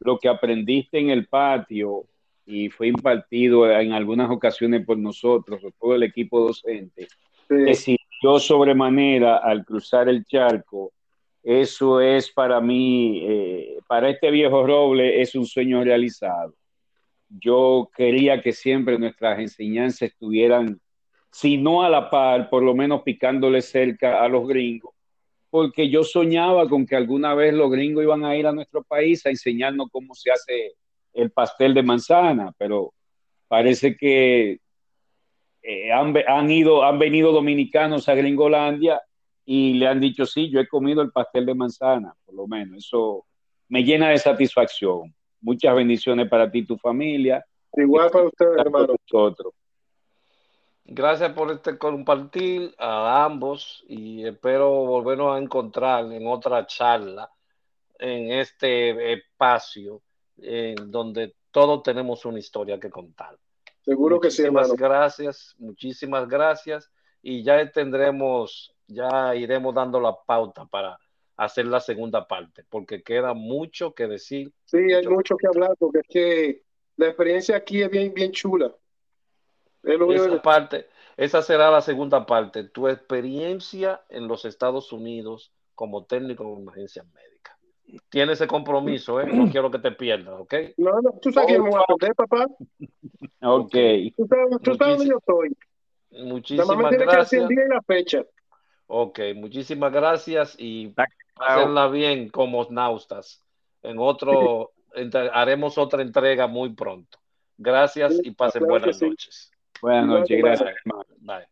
lo que aprendiste en el patio y fue impartido en algunas ocasiones por nosotros, por todo el equipo docente, sí. sobremanera al cruzar el charco eso es para mí, eh, para este viejo roble, es un sueño realizado. Yo quería que siempre nuestras enseñanzas estuvieran, si no a la par, por lo menos picándole cerca a los gringos, porque yo soñaba con que alguna vez los gringos iban a ir a nuestro país a enseñarnos cómo se hace el pastel de manzana, pero parece que eh, han, han, ido, han venido dominicanos a Gringolandia y le han dicho, sí, yo he comido el pastel de manzana, por lo menos. Eso me llena de satisfacción. Muchas bendiciones para ti y tu familia. Igual para ustedes, hermano. Nosotros. Gracias por este compartir a ambos y espero volvernos a encontrar en otra charla en este espacio en donde todos tenemos una historia que contar. Seguro que sí, hermano. gracias, muchísimas gracias y ya tendremos, ya iremos dando la pauta para hacer la segunda parte, porque queda mucho que decir. Sí, hay mucho que hablar, porque es que la experiencia aquí es bien, bien chula. esa parte, esa será la segunda parte, tu experiencia en los Estados Unidos como técnico en emergencias médicas. Tiene ese compromiso, ¿eh? No quiero que te pierdas, ¿ok? No, no, tú sabes que me voy a perder, papá. Ok. Tú sabes, tú sabes dónde yo estoy. Muchísimas gracias. Que la fecha. Ok, muchísimas gracias y hacerla bien como naustas. En otro, haremos otra entrega muy pronto. Gracias y pasen buenas noches. Buenas noches, gracias. Bye.